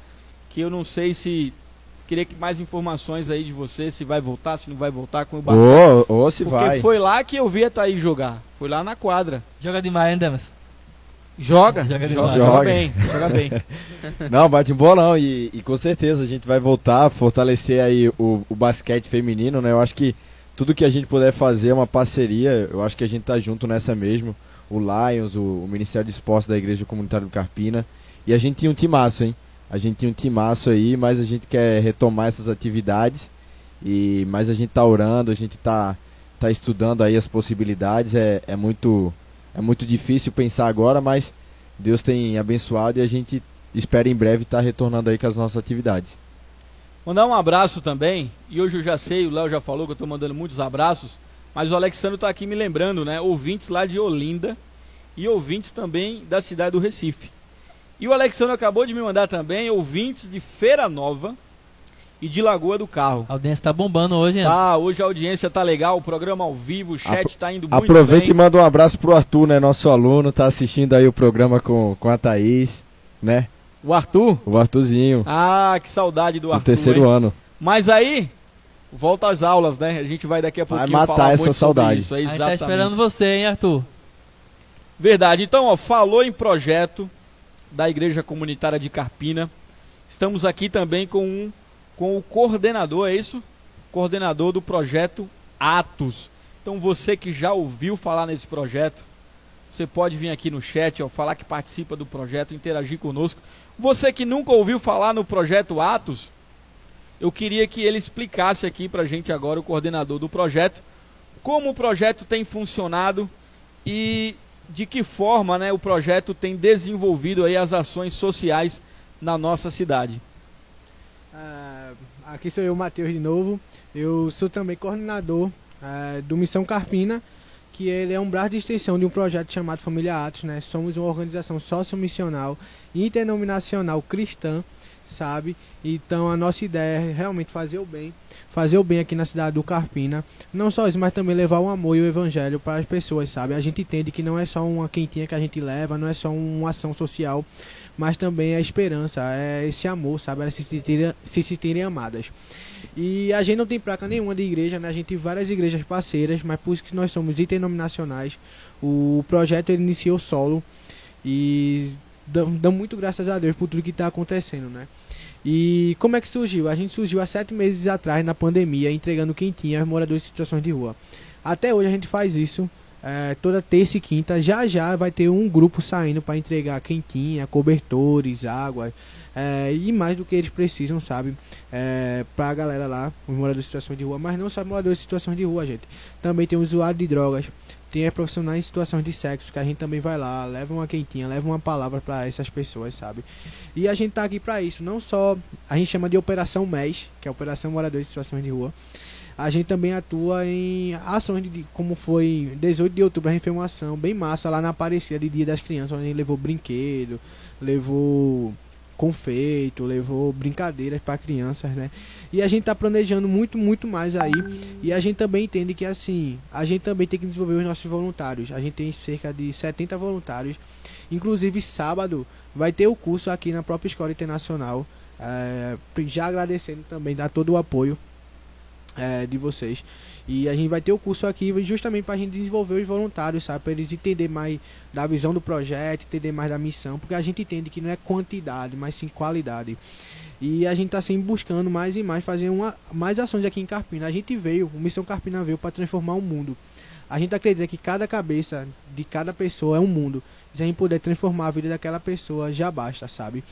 que eu não sei se queria que mais informações aí de você, se vai voltar, se não vai voltar com o basquete. Ou, ou se Porque vai. Porque foi lá que eu vi a Thaís jogar. Foi lá na quadra. Joga demais, hein? Joga, joga, joga, joga, bem, joga bem. *laughs* não, bate bolão e, e com certeza a gente vai voltar a fortalecer aí o, o basquete feminino, né? Eu acho que tudo que a gente puder fazer é uma parceria, eu acho que a gente tá junto nessa mesmo. O Lions, o, o Ministério de Esportes da Igreja Comunitária do Carpina. E a gente tinha um timaço, hein? A gente tinha um timaço aí, mas a gente quer retomar essas atividades. E mas a gente tá orando, a gente tá, tá estudando aí as possibilidades. É, é muito é muito difícil pensar agora, mas Deus tem abençoado e a gente espera em breve estar tá retornando aí com as nossas atividades. Mandar um abraço também, e hoje eu já sei, o Léo já falou que eu estou mandando muitos abraços, mas o Alexandre está aqui me lembrando, né? Ouvintes lá de Olinda e ouvintes também da cidade do Recife. E o Alexandre acabou de me mandar também ouvintes de Feira Nova e de Lagoa do Carro. A audiência tá bombando hoje, hein? Tá, hoje a audiência tá legal, o programa ao vivo, o chat Apro- tá indo muito Aproveita bem. e manda um abraço pro Arthur, né? Nosso aluno, tá assistindo aí o programa com, com a Thaís, né? O Arthur? O Arthurzinho, Ah, que saudade do no Arthur. terceiro hein? ano. Mas aí, volta às aulas, né? A gente vai daqui a Vai pouquinho matar falar essa muito sobre saudade. isso. é A gente tá exatamente. esperando você, hein, Arthur? Verdade. Então, ó, falou em projeto da Igreja Comunitária de Carpina. Estamos aqui também com, um, com o coordenador, é isso? Coordenador do projeto Atos. Então, você que já ouviu falar nesse projeto, você pode vir aqui no chat, ó, falar que participa do projeto, interagir conosco. Você que nunca ouviu falar no projeto Atos, eu queria que ele explicasse aqui pra gente agora, o coordenador do projeto, como o projeto tem funcionado e de que forma né, o projeto tem desenvolvido aí as ações sociais na nossa cidade. Aqui sou eu, Matheus, de novo. Eu sou também coordenador ah, do Missão Carpina, que ele é um braço de extensão de um projeto chamado Família Atos. Né? Somos uma organização sociomissional interdenominacional cristã, sabe? Então a nossa ideia é realmente fazer o bem, fazer o bem aqui na cidade do Carpina. Não só isso, mas também levar o amor e o evangelho para as pessoas, sabe? A gente entende que não é só uma quentinha que a gente leva, não é só uma ação social, mas também é a esperança, é esse amor, sabe? Elas se sentirem, se sentirem amadas. E a gente não tem placa nenhuma de igreja, né? A gente tem várias igrejas parceiras, mas por isso que nós somos interdenominacionais. O projeto ele iniciou solo e damos muito graças a Deus por tudo que está acontecendo, né? E como é que surgiu? A gente surgiu há sete meses atrás, na pandemia, entregando quentinha aos moradores em situações de rua. Até hoje a gente faz isso, é, toda terça e quinta. Já já vai ter um grupo saindo para entregar quentinha, cobertores, água é, e mais do que eles precisam, sabe? É, pra galera lá, os moradores em situação de rua. Mas não só moradores em situação de rua, gente. Também tem usuário de drogas, tem profissionais em situações de sexo, que a gente também vai lá, leva uma quentinha, leva uma palavra para essas pessoas, sabe? E a gente tá aqui para isso, não só a gente chama de Operação MES, que é Operação Moradores em Situações de Rua. A gente também atua em ações de, como foi em 18 de outubro, a gente fez uma ação bem massa lá na Aparecida de Dia das Crianças, onde a gente levou brinquedo, levou confeito, levou brincadeiras para crianças, né? E a gente tá planejando muito, muito mais aí. E a gente também entende que assim, a gente também tem que desenvolver os nossos voluntários. A gente tem cerca de 70 voluntários. Inclusive sábado vai ter o curso aqui na própria Escola Internacional. É, já agradecendo também a todo o apoio é, de vocês. E a gente vai ter o curso aqui justamente para a gente desenvolver os voluntários, sabe? Para eles entender mais da visão do projeto, entender mais da missão, porque a gente entende que não é quantidade, mas sim qualidade. E a gente está sempre buscando mais e mais fazer uma, mais ações aqui em Carpina. A gente veio, o Missão Carpina veio para transformar o mundo. A gente acredita que cada cabeça de cada pessoa é um mundo. Se a gente puder transformar a vida daquela pessoa, já basta, sabe?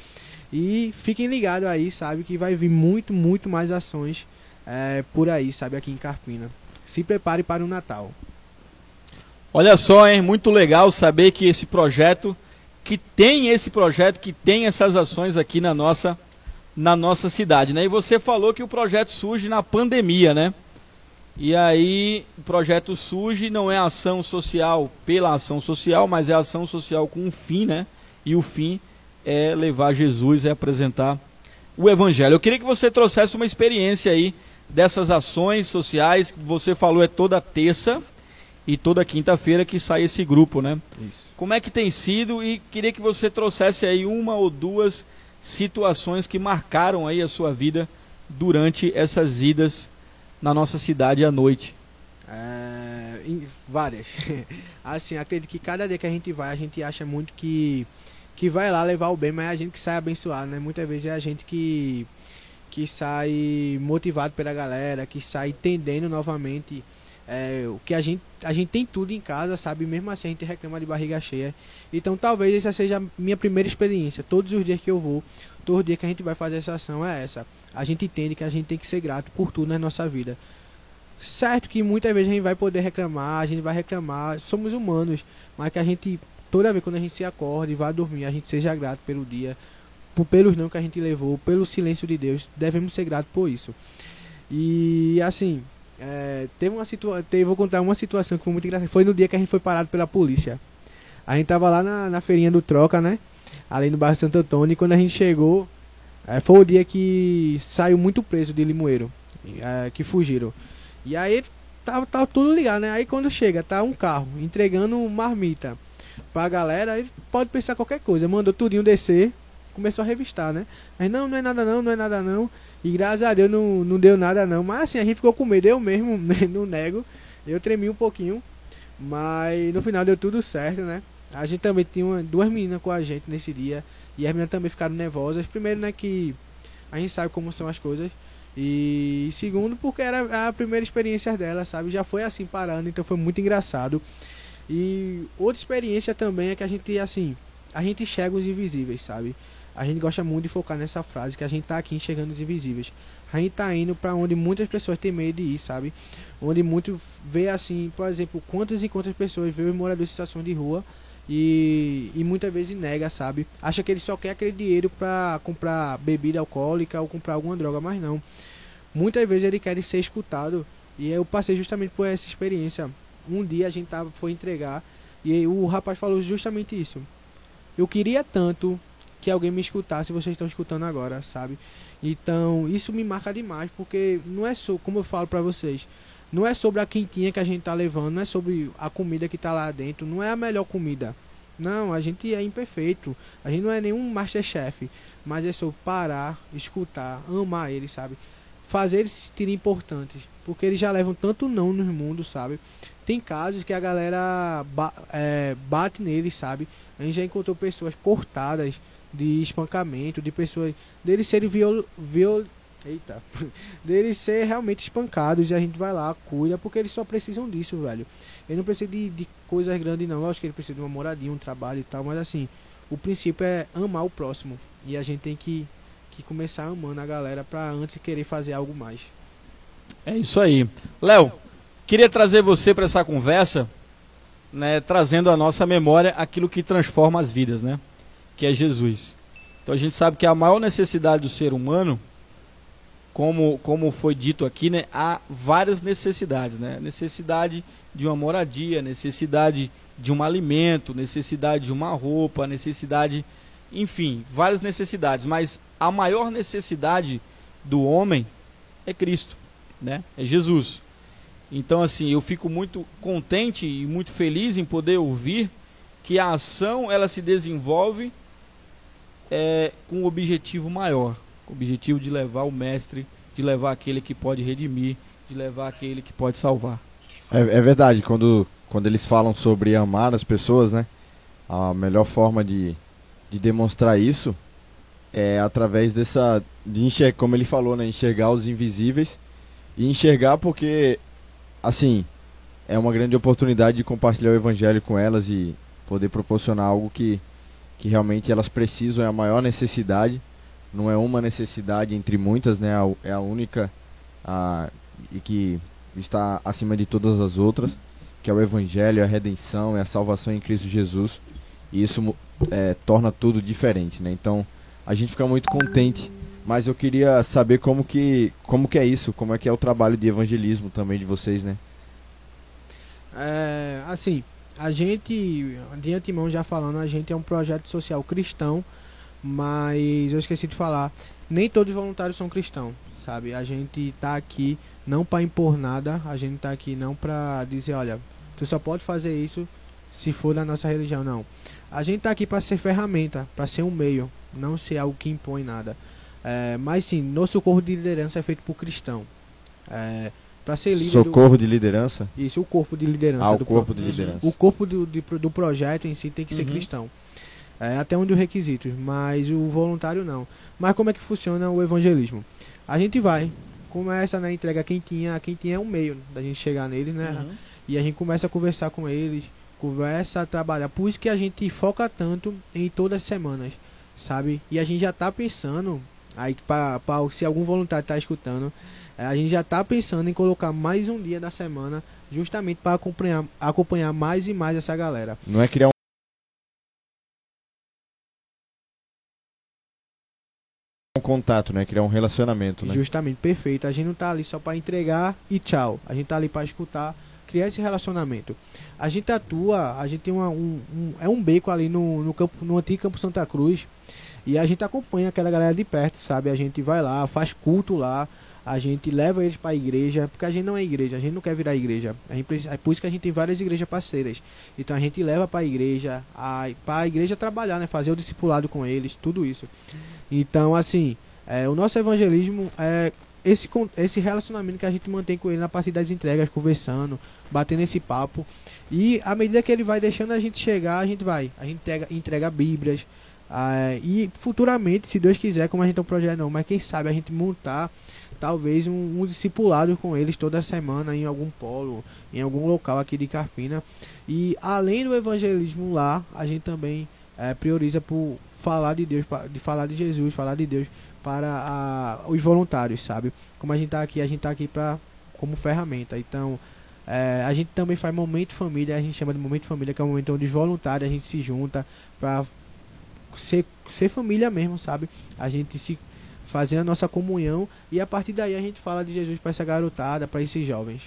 E fiquem ligados aí, sabe? Que vai vir muito, muito mais ações é, por aí, sabe? Aqui em Carpina. Se prepare para o Natal. Olha só, hein? Muito legal saber que esse projeto, que tem esse projeto, que tem essas ações aqui na nossa, na nossa cidade, né? E você falou que o projeto surge na pandemia, né? E aí o projeto surge, não é ação social pela ação social, mas é ação social com um fim, né? E o fim é levar Jesus, é apresentar o evangelho. Eu queria que você trouxesse uma experiência aí dessas ações sociais que você falou é toda terça e toda quinta-feira que sai esse grupo, né? Isso. Como é que tem sido e queria que você trouxesse aí uma ou duas situações que marcaram aí a sua vida durante essas idas na nossa cidade à noite. É, em- várias. *laughs* assim, acredito que cada dia que a gente vai, a gente acha muito que que vai lá levar o bem, mas é a gente que sai abençoado, né? Muitas vezes é a gente que que sai motivado pela galera, que sai entendendo novamente é, o que a gente a gente tem tudo em casa, sabe? Mesmo assim a gente reclama de barriga cheia. Então talvez essa seja a minha primeira experiência. Todos os dias que eu vou, todo dia que a gente vai fazer essa ação é essa. A gente entende que a gente tem que ser grato por tudo na nossa vida. Certo que muitas vezes a gente vai poder reclamar, a gente vai reclamar, somos humanos, mas que a gente, toda vez quando a gente se acorda e vai dormir, a gente seja grato pelo dia, pelos não que a gente levou, pelo silêncio de Deus, devemos ser gratos por isso. E assim, é, teve uma situação, vou contar uma situação que foi muito engraçada, foi no dia que a gente foi parado pela polícia. A gente tava lá na, na feirinha do Troca, né? Ali no bairro Santo Antônio, e quando a gente chegou, É, foi o dia que saiu muito preso de Limoeiro, é, que fugiram. E aí tava, tava tudo ligado, né? Aí quando chega, tá um carro entregando marmita pra galera, aí pode pensar qualquer coisa. Mandou tudinho descer, começou a revistar, né? Aí não, não é nada não, não é nada não. E graças a Deus não, não deu nada não. Mas assim, a gente ficou com medo, eu mesmo, *laughs* não nego. Eu tremi um pouquinho. Mas no final deu tudo certo, né? A gente também tinha uma, duas meninas com a gente nesse dia. E as meninas também ficaram nervosas. Primeiro, né, que a gente sabe como são as coisas. E segundo, porque era a primeira experiência dela, sabe? Já foi assim parando, então foi muito engraçado. E outra experiência também é que a gente, assim, a gente enxerga os invisíveis, sabe? A gente gosta muito de focar nessa frase, que a gente tá aqui enxergando os invisíveis. A gente tá indo para onde muitas pessoas têm medo de ir, sabe? Onde muito vê assim, por exemplo, quantas e quantas pessoas vê os moradores em situação de rua e, e muitas vezes nega, sabe? Acha que ele só quer aquele dinheiro para comprar bebida alcoólica ou comprar alguma droga, mas não. Muitas vezes ele quer ser escutado e eu passei justamente por essa experiência. Um dia a gente tava, foi entregar e o rapaz falou justamente isso. Eu queria tanto que alguém me escutasse, vocês estão escutando agora, sabe? Então, isso me marca demais, porque não é só, como eu falo para vocês, não é sobre a quentinha que a gente tá levando, não é sobre a comida que tá lá dentro, não é a melhor comida. Não, a gente é imperfeito. A gente não é nenhum masterchef, mas é sobre parar, escutar, amar eles, sabe? Fazer eles se sentirem importantes, porque eles já levam tanto não no mundo, sabe? Tem casos que a galera ba é, bate neles, sabe? A gente já encontrou pessoas cortadas de espancamento, de pessoas deles serem viol, viol Eita. *laughs* deles ser realmente espancados e a gente vai lá, cuida, porque eles só precisam disso, velho. Ele não precisa de, de coisas grandes, não. Lógico que ele precisa de uma moradia, um trabalho e tal, mas assim, o princípio é amar o próximo. E a gente tem que, que começar amando a galera pra antes querer fazer algo mais. É isso aí. Léo, queria trazer você para essa conversa, né, trazendo à nossa memória aquilo que transforma as vidas, né? Que é Jesus. Então a gente sabe que a maior necessidade do ser humano como, como foi dito aqui, né, há várias necessidades, né? Necessidade de uma moradia, necessidade de um alimento, necessidade de uma roupa, necessidade, enfim, várias necessidades, mas a maior necessidade do homem é Cristo, né? É Jesus. Então, assim, eu fico muito contente e muito feliz em poder ouvir que a ação ela se desenvolve é, com um objetivo maior, com o objetivo de levar o mestre, de levar aquele que pode redimir, de levar aquele que pode salvar. É, é verdade, quando, quando eles falam sobre amar as pessoas, né? A melhor forma de, de demonstrar isso é através dessa. de enxergar, como ele falou, né? Enxergar os invisíveis. E enxergar porque, assim, é uma grande oportunidade de compartilhar o evangelho com elas e poder proporcionar algo que, que realmente elas precisam, é a maior necessidade não é uma necessidade entre muitas, né? É a única a, e que está acima de todas as outras, que é o Evangelho, a redenção, é a salvação em Cristo Jesus. E isso é, torna tudo diferente, né? Então a gente fica muito contente, mas eu queria saber como que como que é isso, como é que é o trabalho de evangelismo também de vocês, né? É, assim, a gente, de antemão já falando, a gente é um projeto social cristão mas eu esqueci de falar, nem todos os voluntários são cristãos, sabe? A gente tá aqui não para impor nada, a gente tá aqui não para dizer, olha, tu só pode fazer isso se for da nossa religião, não. A gente tá aqui para ser ferramenta, para ser um meio, não ser algo que impõe nada. É, mas sim, nosso corpo de liderança é feito por cristão. É, para ser líder Socorro do... de liderança? Isso, o corpo de liderança. Ah, o corpo pro... de liderança. O corpo do, de, do projeto em si tem que uhum. ser cristão. É, até onde os requisitos, mas o voluntário não. Mas como é que funciona o evangelismo? A gente vai, começa na né, entrega quentinha, a tinha é um meio da gente chegar neles, né? Uhum. E a gente começa a conversar com eles, conversa a trabalhar. Por isso que a gente foca tanto em todas as semanas, sabe? E a gente já tá pensando, aí para se algum voluntário tá escutando, a gente já tá pensando em colocar mais um dia da semana justamente para acompanhar, acompanhar mais e mais essa galera. Não é criar um um contato, né? Criar um relacionamento, né? Justamente, perfeito. A gente não tá ali só para entregar e tchau. A gente tá ali para escutar, criar esse relacionamento. A gente atua, a gente tem uma, um, um, é um beco ali no, no campo, no antigo Campo Santa Cruz. E a gente acompanha aquela galera de perto, sabe? A gente vai lá, faz culto lá, a gente leva eles para a igreja, porque a gente não é igreja, a gente não quer virar igreja. A gente, é por isso que a gente tem várias igrejas parceiras. Então a gente leva para a igreja, para a igreja trabalhar, né? Fazer o discipulado com eles, tudo isso. Então, assim, é, o nosso evangelismo é esse, esse relacionamento que a gente mantém com ele na partir das entregas, conversando, batendo esse papo. E à medida que ele vai deixando a gente chegar, a gente vai. A gente entrega, entrega bíblias. Ah, e futuramente, se Deus quiser, como a gente tem um projeto não, mas quem sabe a gente montar talvez um, um discipulado com eles toda semana em algum polo, em algum local aqui de Carpina. E além do evangelismo lá, a gente também é, prioriza por falar de Deus, de falar de Jesus, falar de Deus para a, os voluntários, sabe? Como a gente está aqui, a gente está aqui para como ferramenta. Então, é, a gente também faz momento família, a gente chama de momento família, que é o momento onde os voluntários a gente se junta para ser, ser família mesmo, sabe? A gente se fazer a nossa comunhão e a partir daí a gente fala de Jesus para essa garotada, para esses jovens.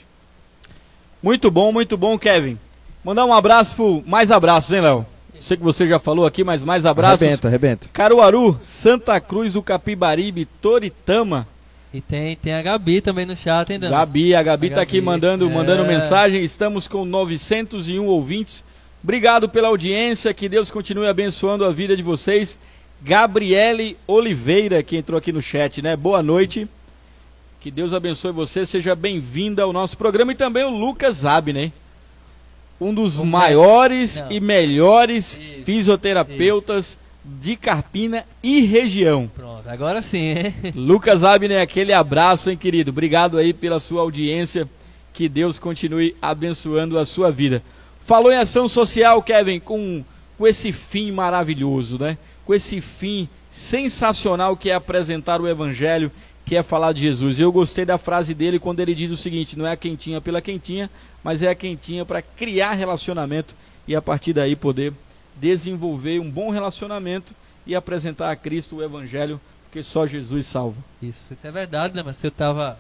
Muito bom, muito bom, Kevin. Mandar um abraço, mais abraços, hein, Léo? Sei que você já falou aqui, mas mais abraços. Arrebenta, arrebenta. Caruaru, Santa Cruz do Capibaribe, Toritama. E tem, tem a Gabi também no chat, hein, Damas? Gabi, a Gabi a tá Gabi, aqui mandando, é... mandando mensagem. Estamos com 901 ouvintes. Obrigado pela audiência, que Deus continue abençoando a vida de vocês. Gabriele Oliveira, que entrou aqui no chat, né? Boa noite. Que Deus abençoe você, seja bem-vinda ao nosso programa. E também o Lucas Abner, um dos Como maiores e melhores Isso. fisioterapeutas Isso. de Carpina e região. Pronto, agora sim, hein? *laughs* Lucas Abner, aquele abraço, hein, querido? Obrigado aí pela sua audiência. Que Deus continue abençoando a sua vida. Falou em ação social, Kevin, com, com esse fim maravilhoso, né? Com esse fim sensacional que é apresentar o Evangelho, que é falar de Jesus. Eu gostei da frase dele quando ele diz o seguinte: não é a quentinha pela quentinha, mas é a quentinha para criar relacionamento e a partir daí poder desenvolver um bom relacionamento e apresentar a Cristo o Evangelho, porque só Jesus salva. Isso, isso é verdade, né? Mas eu estava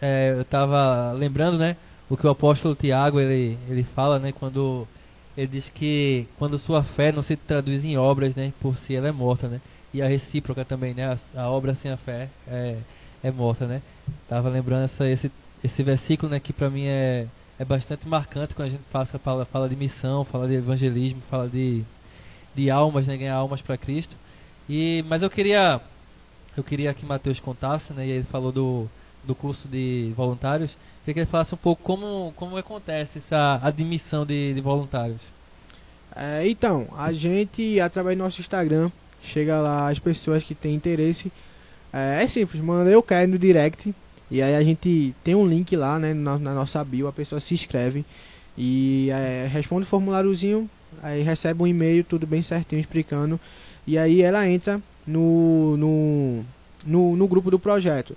é, eu estava lembrando, né? O que o apóstolo Tiago ele, ele fala, né? Quando ele diz que quando sua fé não se traduz em obras, né, por si ela é morta, né? E a recíproca também, né? A, a obra sem a fé é, é morta, né? Tava lembrando essa, esse, esse versículo, né, que para mim é, é bastante marcante quando a gente passa fala, fala de missão, fala de evangelismo, fala de, de almas, né, ganhar almas para Cristo. E mas eu queria eu queria que Mateus contasse, né? E ele falou do do curso de voluntários. Queria que ele falasse um pouco como, como acontece essa admissão de, de voluntários. É, então, a gente, através do nosso Instagram, chega lá as pessoas que têm interesse. É, é simples, manda eu quero no direct. E aí a gente tem um link lá, né, na, na nossa bio, a pessoa se inscreve e é, responde o formuláriozinho, aí recebe um e-mail, tudo bem certinho, explicando. E aí ela entra no, no, no, no grupo do projeto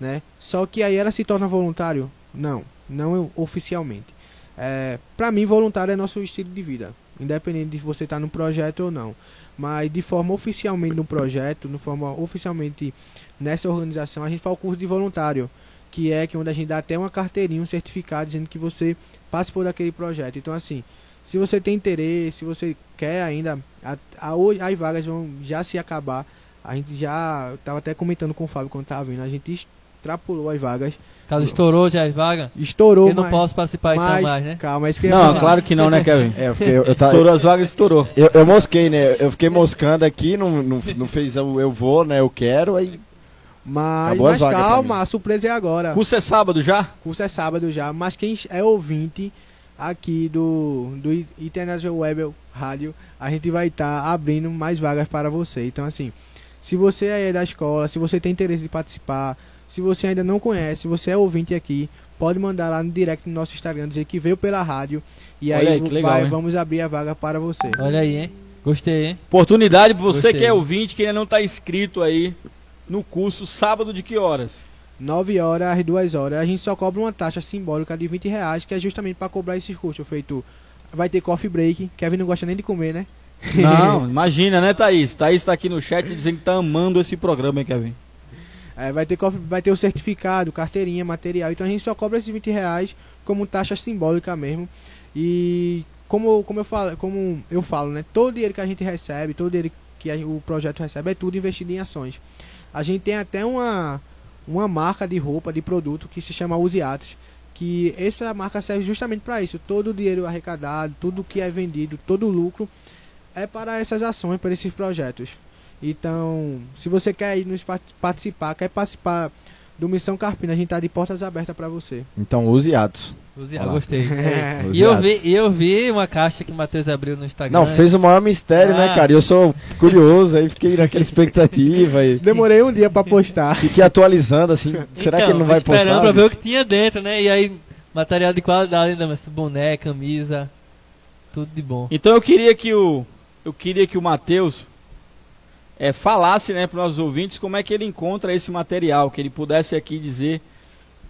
né? Só que aí ela se torna voluntário? Não, não oficialmente. É, para mim, voluntário é nosso estilo de vida, independente de você estar tá no projeto ou não. Mas de forma oficialmente no projeto, de forma oficialmente nessa organização, a gente faz o curso de voluntário, que é que onde a gente dá até uma carteirinha, um certificado dizendo que você participou daquele projeto. Então, assim, se você tem interesse, se você quer ainda, a, a, as vagas vão já se acabar. A gente já estava até comentando com o Fábio quando estava vindo, a gente extrapolou as vagas. Caso estourou já as vagas? Estourou. Eu não posso participar mas, então mais, né? Calma, isso que Não, claro que não, né, Kevin? *laughs* É, eu fiquei, eu, eu estourou as vagas, estourou. Eu, eu, mosquei, né? Eu fiquei moscando aqui, não, não, não fez eu, eu vou, né? Eu quero, aí. Mas, mas calma, a surpresa é agora. Curso é sábado já? Curso é sábado já, mas quem é ouvinte aqui do, do International Web Rádio, a gente vai estar tá abrindo mais vagas para você. Então, assim, se você é da escola, se você tem interesse de participar, se você ainda não conhece, você é ouvinte aqui, pode mandar lá no direct no nosso Instagram dizer que veio pela rádio e aí, aí legal, vai, vamos abrir a vaga para você. Olha aí, hein? Gostei, hein? Oportunidade para você Gostei. que é ouvinte, que ainda não está inscrito aí no curso, sábado de que horas? 9 horas às 2 horas. A gente só cobra uma taxa simbólica de 20 reais, que é justamente para cobrar esses cursos. Feito, vai ter coffee break. Kevin não gosta nem de comer, né? Não, *laughs* imagina, né, Thaís? Thaís está aqui no chat dizendo que tá amando esse programa, hein, Kevin? É, vai, ter, vai ter o certificado, carteirinha, material. Então a gente só cobra esses 20 reais como taxa simbólica mesmo. E como, como, eu falo, como eu falo, né? Todo dinheiro que a gente recebe, todo dinheiro que a, o projeto recebe é tudo investido em ações. A gente tem até uma, uma marca de roupa, de produto, que se chama Usiatos, que essa marca serve justamente para isso. Todo o dinheiro arrecadado, tudo que é vendido, todo o lucro é para essas ações, para esses projetos. Então, se você quer ir nos participar, quer participar do Missão Carpina, a gente tá de portas abertas para você. Então use atos. Use atos, gostei. *laughs* É. E eu vi, eu vi uma caixa que o Matheus abriu no Instagram. Não, fez o maior mistério, né, ah. né, cara? Eu sou curioso, aí fiquei naquela expectativa. E... Demorei um dia para postar. Fiquei atualizando, assim, será então, que ele não vai postar? Esperando pra ver o que tinha dentro, né? E aí, material de qualidade ainda, mas boné, camisa, tudo de bom. Então eu queria que o eu queria que o Matheus é, falasse né, para os nossos ouvintes como é que ele encontra esse material, que ele pudesse aqui dizer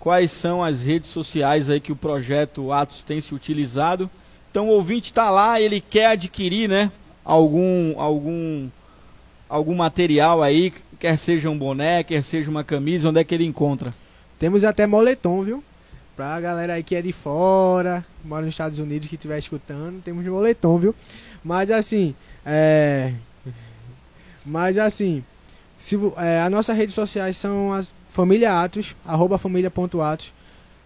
quais são as redes sociais aí que o projeto Atos tem se utilizado. Então o ouvinte está lá, ele quer adquirir né, algum, algum, algum material aí, quer seja um boné, quer seja uma camisa, onde é que ele encontra? Temos até moletom, viu? Pra galera aí que é de fora, mora nos Estados Unidos, que estiver escutando, temos moletom, viu? Mas assim, é. Mas assim, se, é, as nossas redes sociais são as família Atos, arroba família.atos,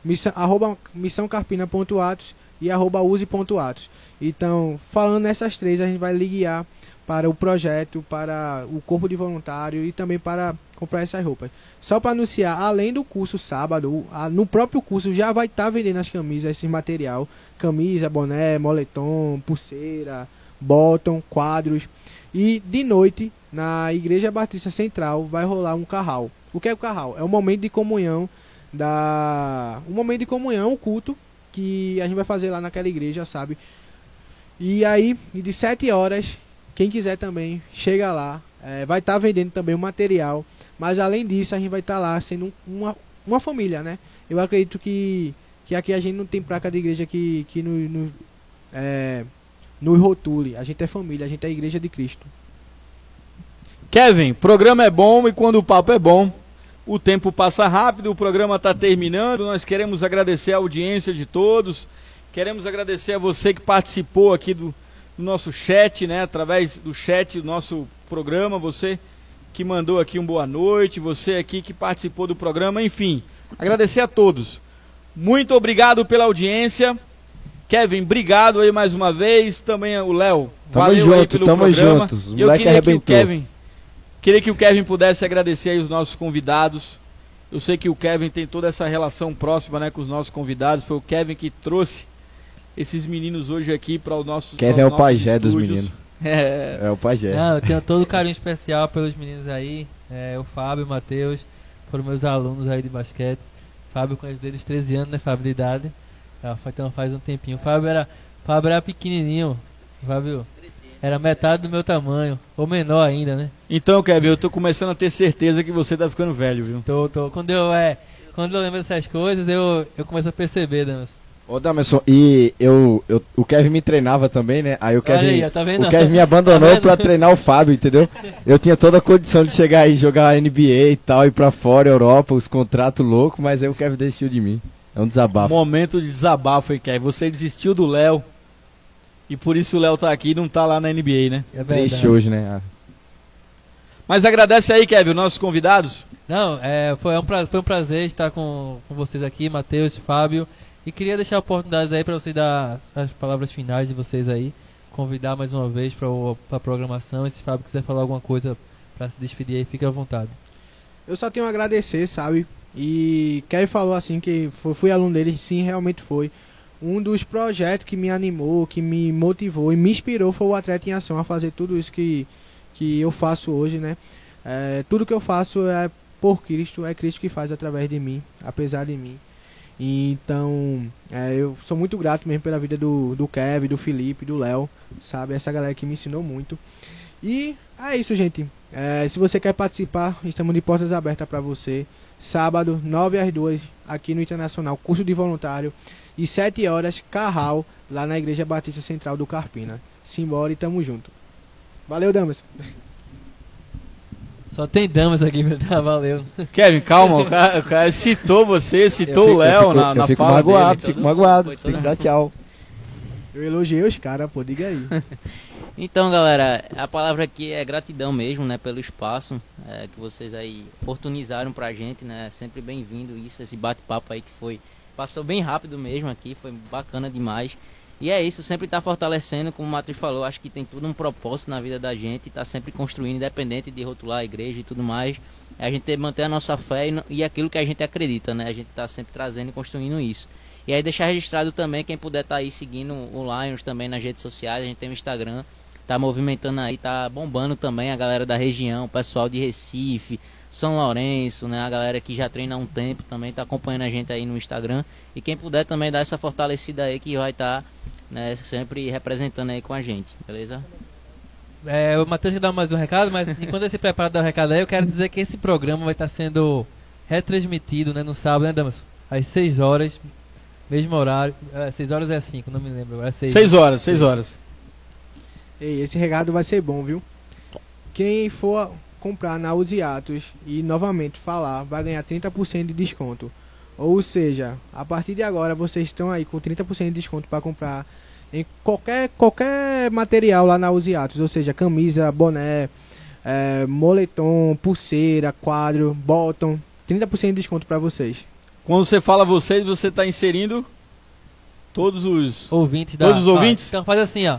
missão, arroba missãocarpina.atos e arroba use.atos. Então, falando nessas três, a gente vai ligar para o projeto, para o corpo de voluntário e também para comprar essas roupas. Só para anunciar, além do curso sábado, no próprio curso já vai estar tá vendendo as camisas, esse material, camisa, boné, moletom, pulseira, bottom, quadros. E de noite, na Igreja Batista Central, vai rolar um carral. O que é o carral? É um momento de comunhão da um momento de comunhão, um culto que a gente vai fazer lá naquela igreja, sabe? E aí, de 7 horas, quem quiser também, chega lá. É, vai estar tá vendendo também o material. Mas além disso, a gente vai estar tá lá sendo uma, uma família, né? Eu acredito que, que aqui a gente não tem placa de igreja que, que no, no, é, nos rotule. A gente é família, a gente é a igreja de Cristo. Kevin, programa é bom e quando o papo é bom, o tempo passa rápido, o programa está terminando. Nós queremos agradecer a audiência de todos. Queremos agradecer a você que participou aqui do, do nosso chat, né? Através do chat do nosso programa, você que mandou aqui um boa noite, você aqui que participou do programa, enfim, agradecer a todos. Muito obrigado pela audiência. Kevin, obrigado aí mais uma vez. Também o Léo. Valeu junto, aí pelo tamo programa. juntos. O queria arrebentou. que o Kevin, queria que o Kevin pudesse agradecer aí os nossos convidados. Eu sei que o Kevin tem toda essa relação próxima, né, com os nossos convidados. Foi o Kevin que trouxe esses meninos hoje aqui para o nosso Kevin é o pajé dos meninos. *laughs* É. é o pajé. Não, eu tenho todo o carinho especial pelos meninos aí. É, o Fábio, o Matheus, foram meus alunos aí de basquete. Fábio conhece desde os 13 anos, né, Fábio, de idade. Então faz um tempinho. O Fábio era, Fábio era pequenininho. Fábio era metade do meu tamanho. Ou menor ainda, né? Então, Kevin, eu tô começando a ter certeza que você tá ficando velho, viu? Tô, tô. Quando eu, é, quando eu lembro dessas coisas, eu, eu começo a perceber, Damas. Ô Damerson, e eu, eu, o Kevin me treinava também, né? Aí o Kevin, aí, tá o Kevin me abandonou *laughs* tá pra treinar o Fábio, entendeu? Eu tinha toda a condição de chegar aí, jogar NBA e tal, ir pra fora, Europa, os contratos loucos, mas aí o Kevin desistiu de mim. É um desabafo. Momento de desabafo, hein, Kevin? Você desistiu do Léo. E por isso o Léo tá aqui e não tá lá na NBA, né? É triste hoje, né? Mas agradece aí, Kevin, nossos convidados. Não, é, foi, um prazer, foi um prazer estar com, com vocês aqui, Matheus, Fábio. E queria deixar oportunidades aí para vocês dar as palavras finais de vocês aí. Convidar mais uma vez para a programação. E se Fábio quiser falar alguma coisa para se despedir aí, fique à vontade. Eu só tenho a agradecer, sabe, e Kevin falou assim que foi, fui aluno dele, sim, realmente foi. Um dos projetos que me animou, que me motivou e me inspirou foi o Atleta em Ação a fazer tudo isso que, que eu faço hoje, né? É, tudo que eu faço é por Cristo, é Cristo que faz através de mim, apesar de mim. Então, é, eu sou muito grato mesmo pela vida do, do Kevin, do Felipe, do Léo, sabe? Essa galera que me ensinou muito. E é isso, gente. É, se você quer participar, estamos de portas abertas para você sábado, 9 às 2, aqui no Internacional, curso de voluntário, e 7 horas, Carral, lá na Igreja Batista Central do Carpina. Simbora e tamo junto. Valeu, damas. Só tem damas aqui, tá? Valeu. Kevin, calma, o cara, o cara citou você, citou o Léo na, na eu fico fala magoado, dele. Fico magoado, tem que dar tchau. Eu elogiei os caras, pô, diga aí. *laughs* Então, galera, a palavra aqui é gratidão mesmo, né, pelo espaço é, que vocês aí oportunizaram pra gente, né? É sempre bem-vindo isso, esse bate-papo aí que foi passou bem rápido mesmo aqui, foi bacana demais. E é isso, sempre tá fortalecendo, como o Matheus falou, acho que tem tudo um propósito na vida da gente, tá sempre construindo, independente de rotular a igreja e tudo mais. É a gente que manter a nossa fé e, e aquilo que a gente acredita, né? A gente tá sempre trazendo e construindo isso. E aí deixar registrado também, quem puder estar tá aí seguindo o Lions também nas redes sociais, a gente tem o Instagram, tá movimentando aí, tá bombando também a galera da região, o pessoal de Recife, São Lourenço, né? A galera que já treina há um tempo também tá acompanhando a gente aí no Instagram. E quem puder também dar essa fortalecida aí que vai estar tá, né, sempre representando aí com a gente, beleza? É, o Matheus quer dar mais um recado, mas *laughs* enquanto ele se prepara dar o recado aí, eu quero dizer que esse programa vai estar tá sendo retransmitido né, no sábado, né, Damas? Às 6 horas, mesmo horário. É, 6 horas é 5, não me lembro. Agora é 6. 6 horas, 6 horas. Ei, esse regado vai ser bom, viu? Quem for comprar na Usiatos e novamente falar, vai ganhar 30% de desconto. Ou seja, a partir de agora vocês estão aí com 30% de desconto para comprar em qualquer, qualquer material lá na Usiatos, ou seja, camisa, boné, é, moletom, pulseira, quadro, bottom, 30% de desconto para vocês. Quando você fala vocês, você está inserindo todos os ouvintes da Todos os ouvintes? então faz assim, ó.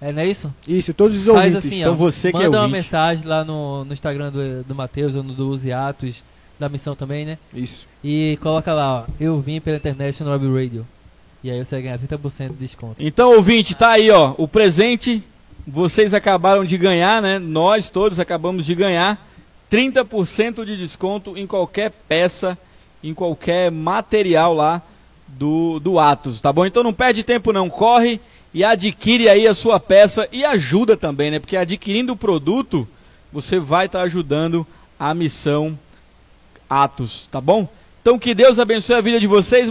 É, não é isso? Isso, todos os ouvintes. Faz assim, então ó, você que manda é uma mensagem lá no, no Instagram do, do Matheus ou no do Usiatos, da missão também, né? Isso. E coloca lá, ó, eu vim pela internet no Web Radio. E aí você ganha 30% de desconto. Então, ouvinte, tá aí, ó, o presente. Vocês acabaram de ganhar, né? Nós todos acabamos de ganhar 30% de desconto em qualquer peça, em qualquer material lá do, do Atos, tá bom? Então não perde tempo não, corre e adquire aí a sua peça e ajuda também, né? Porque adquirindo o produto, você vai estar tá ajudando a missão Atos, tá bom? Então que Deus abençoe a vida de vocês.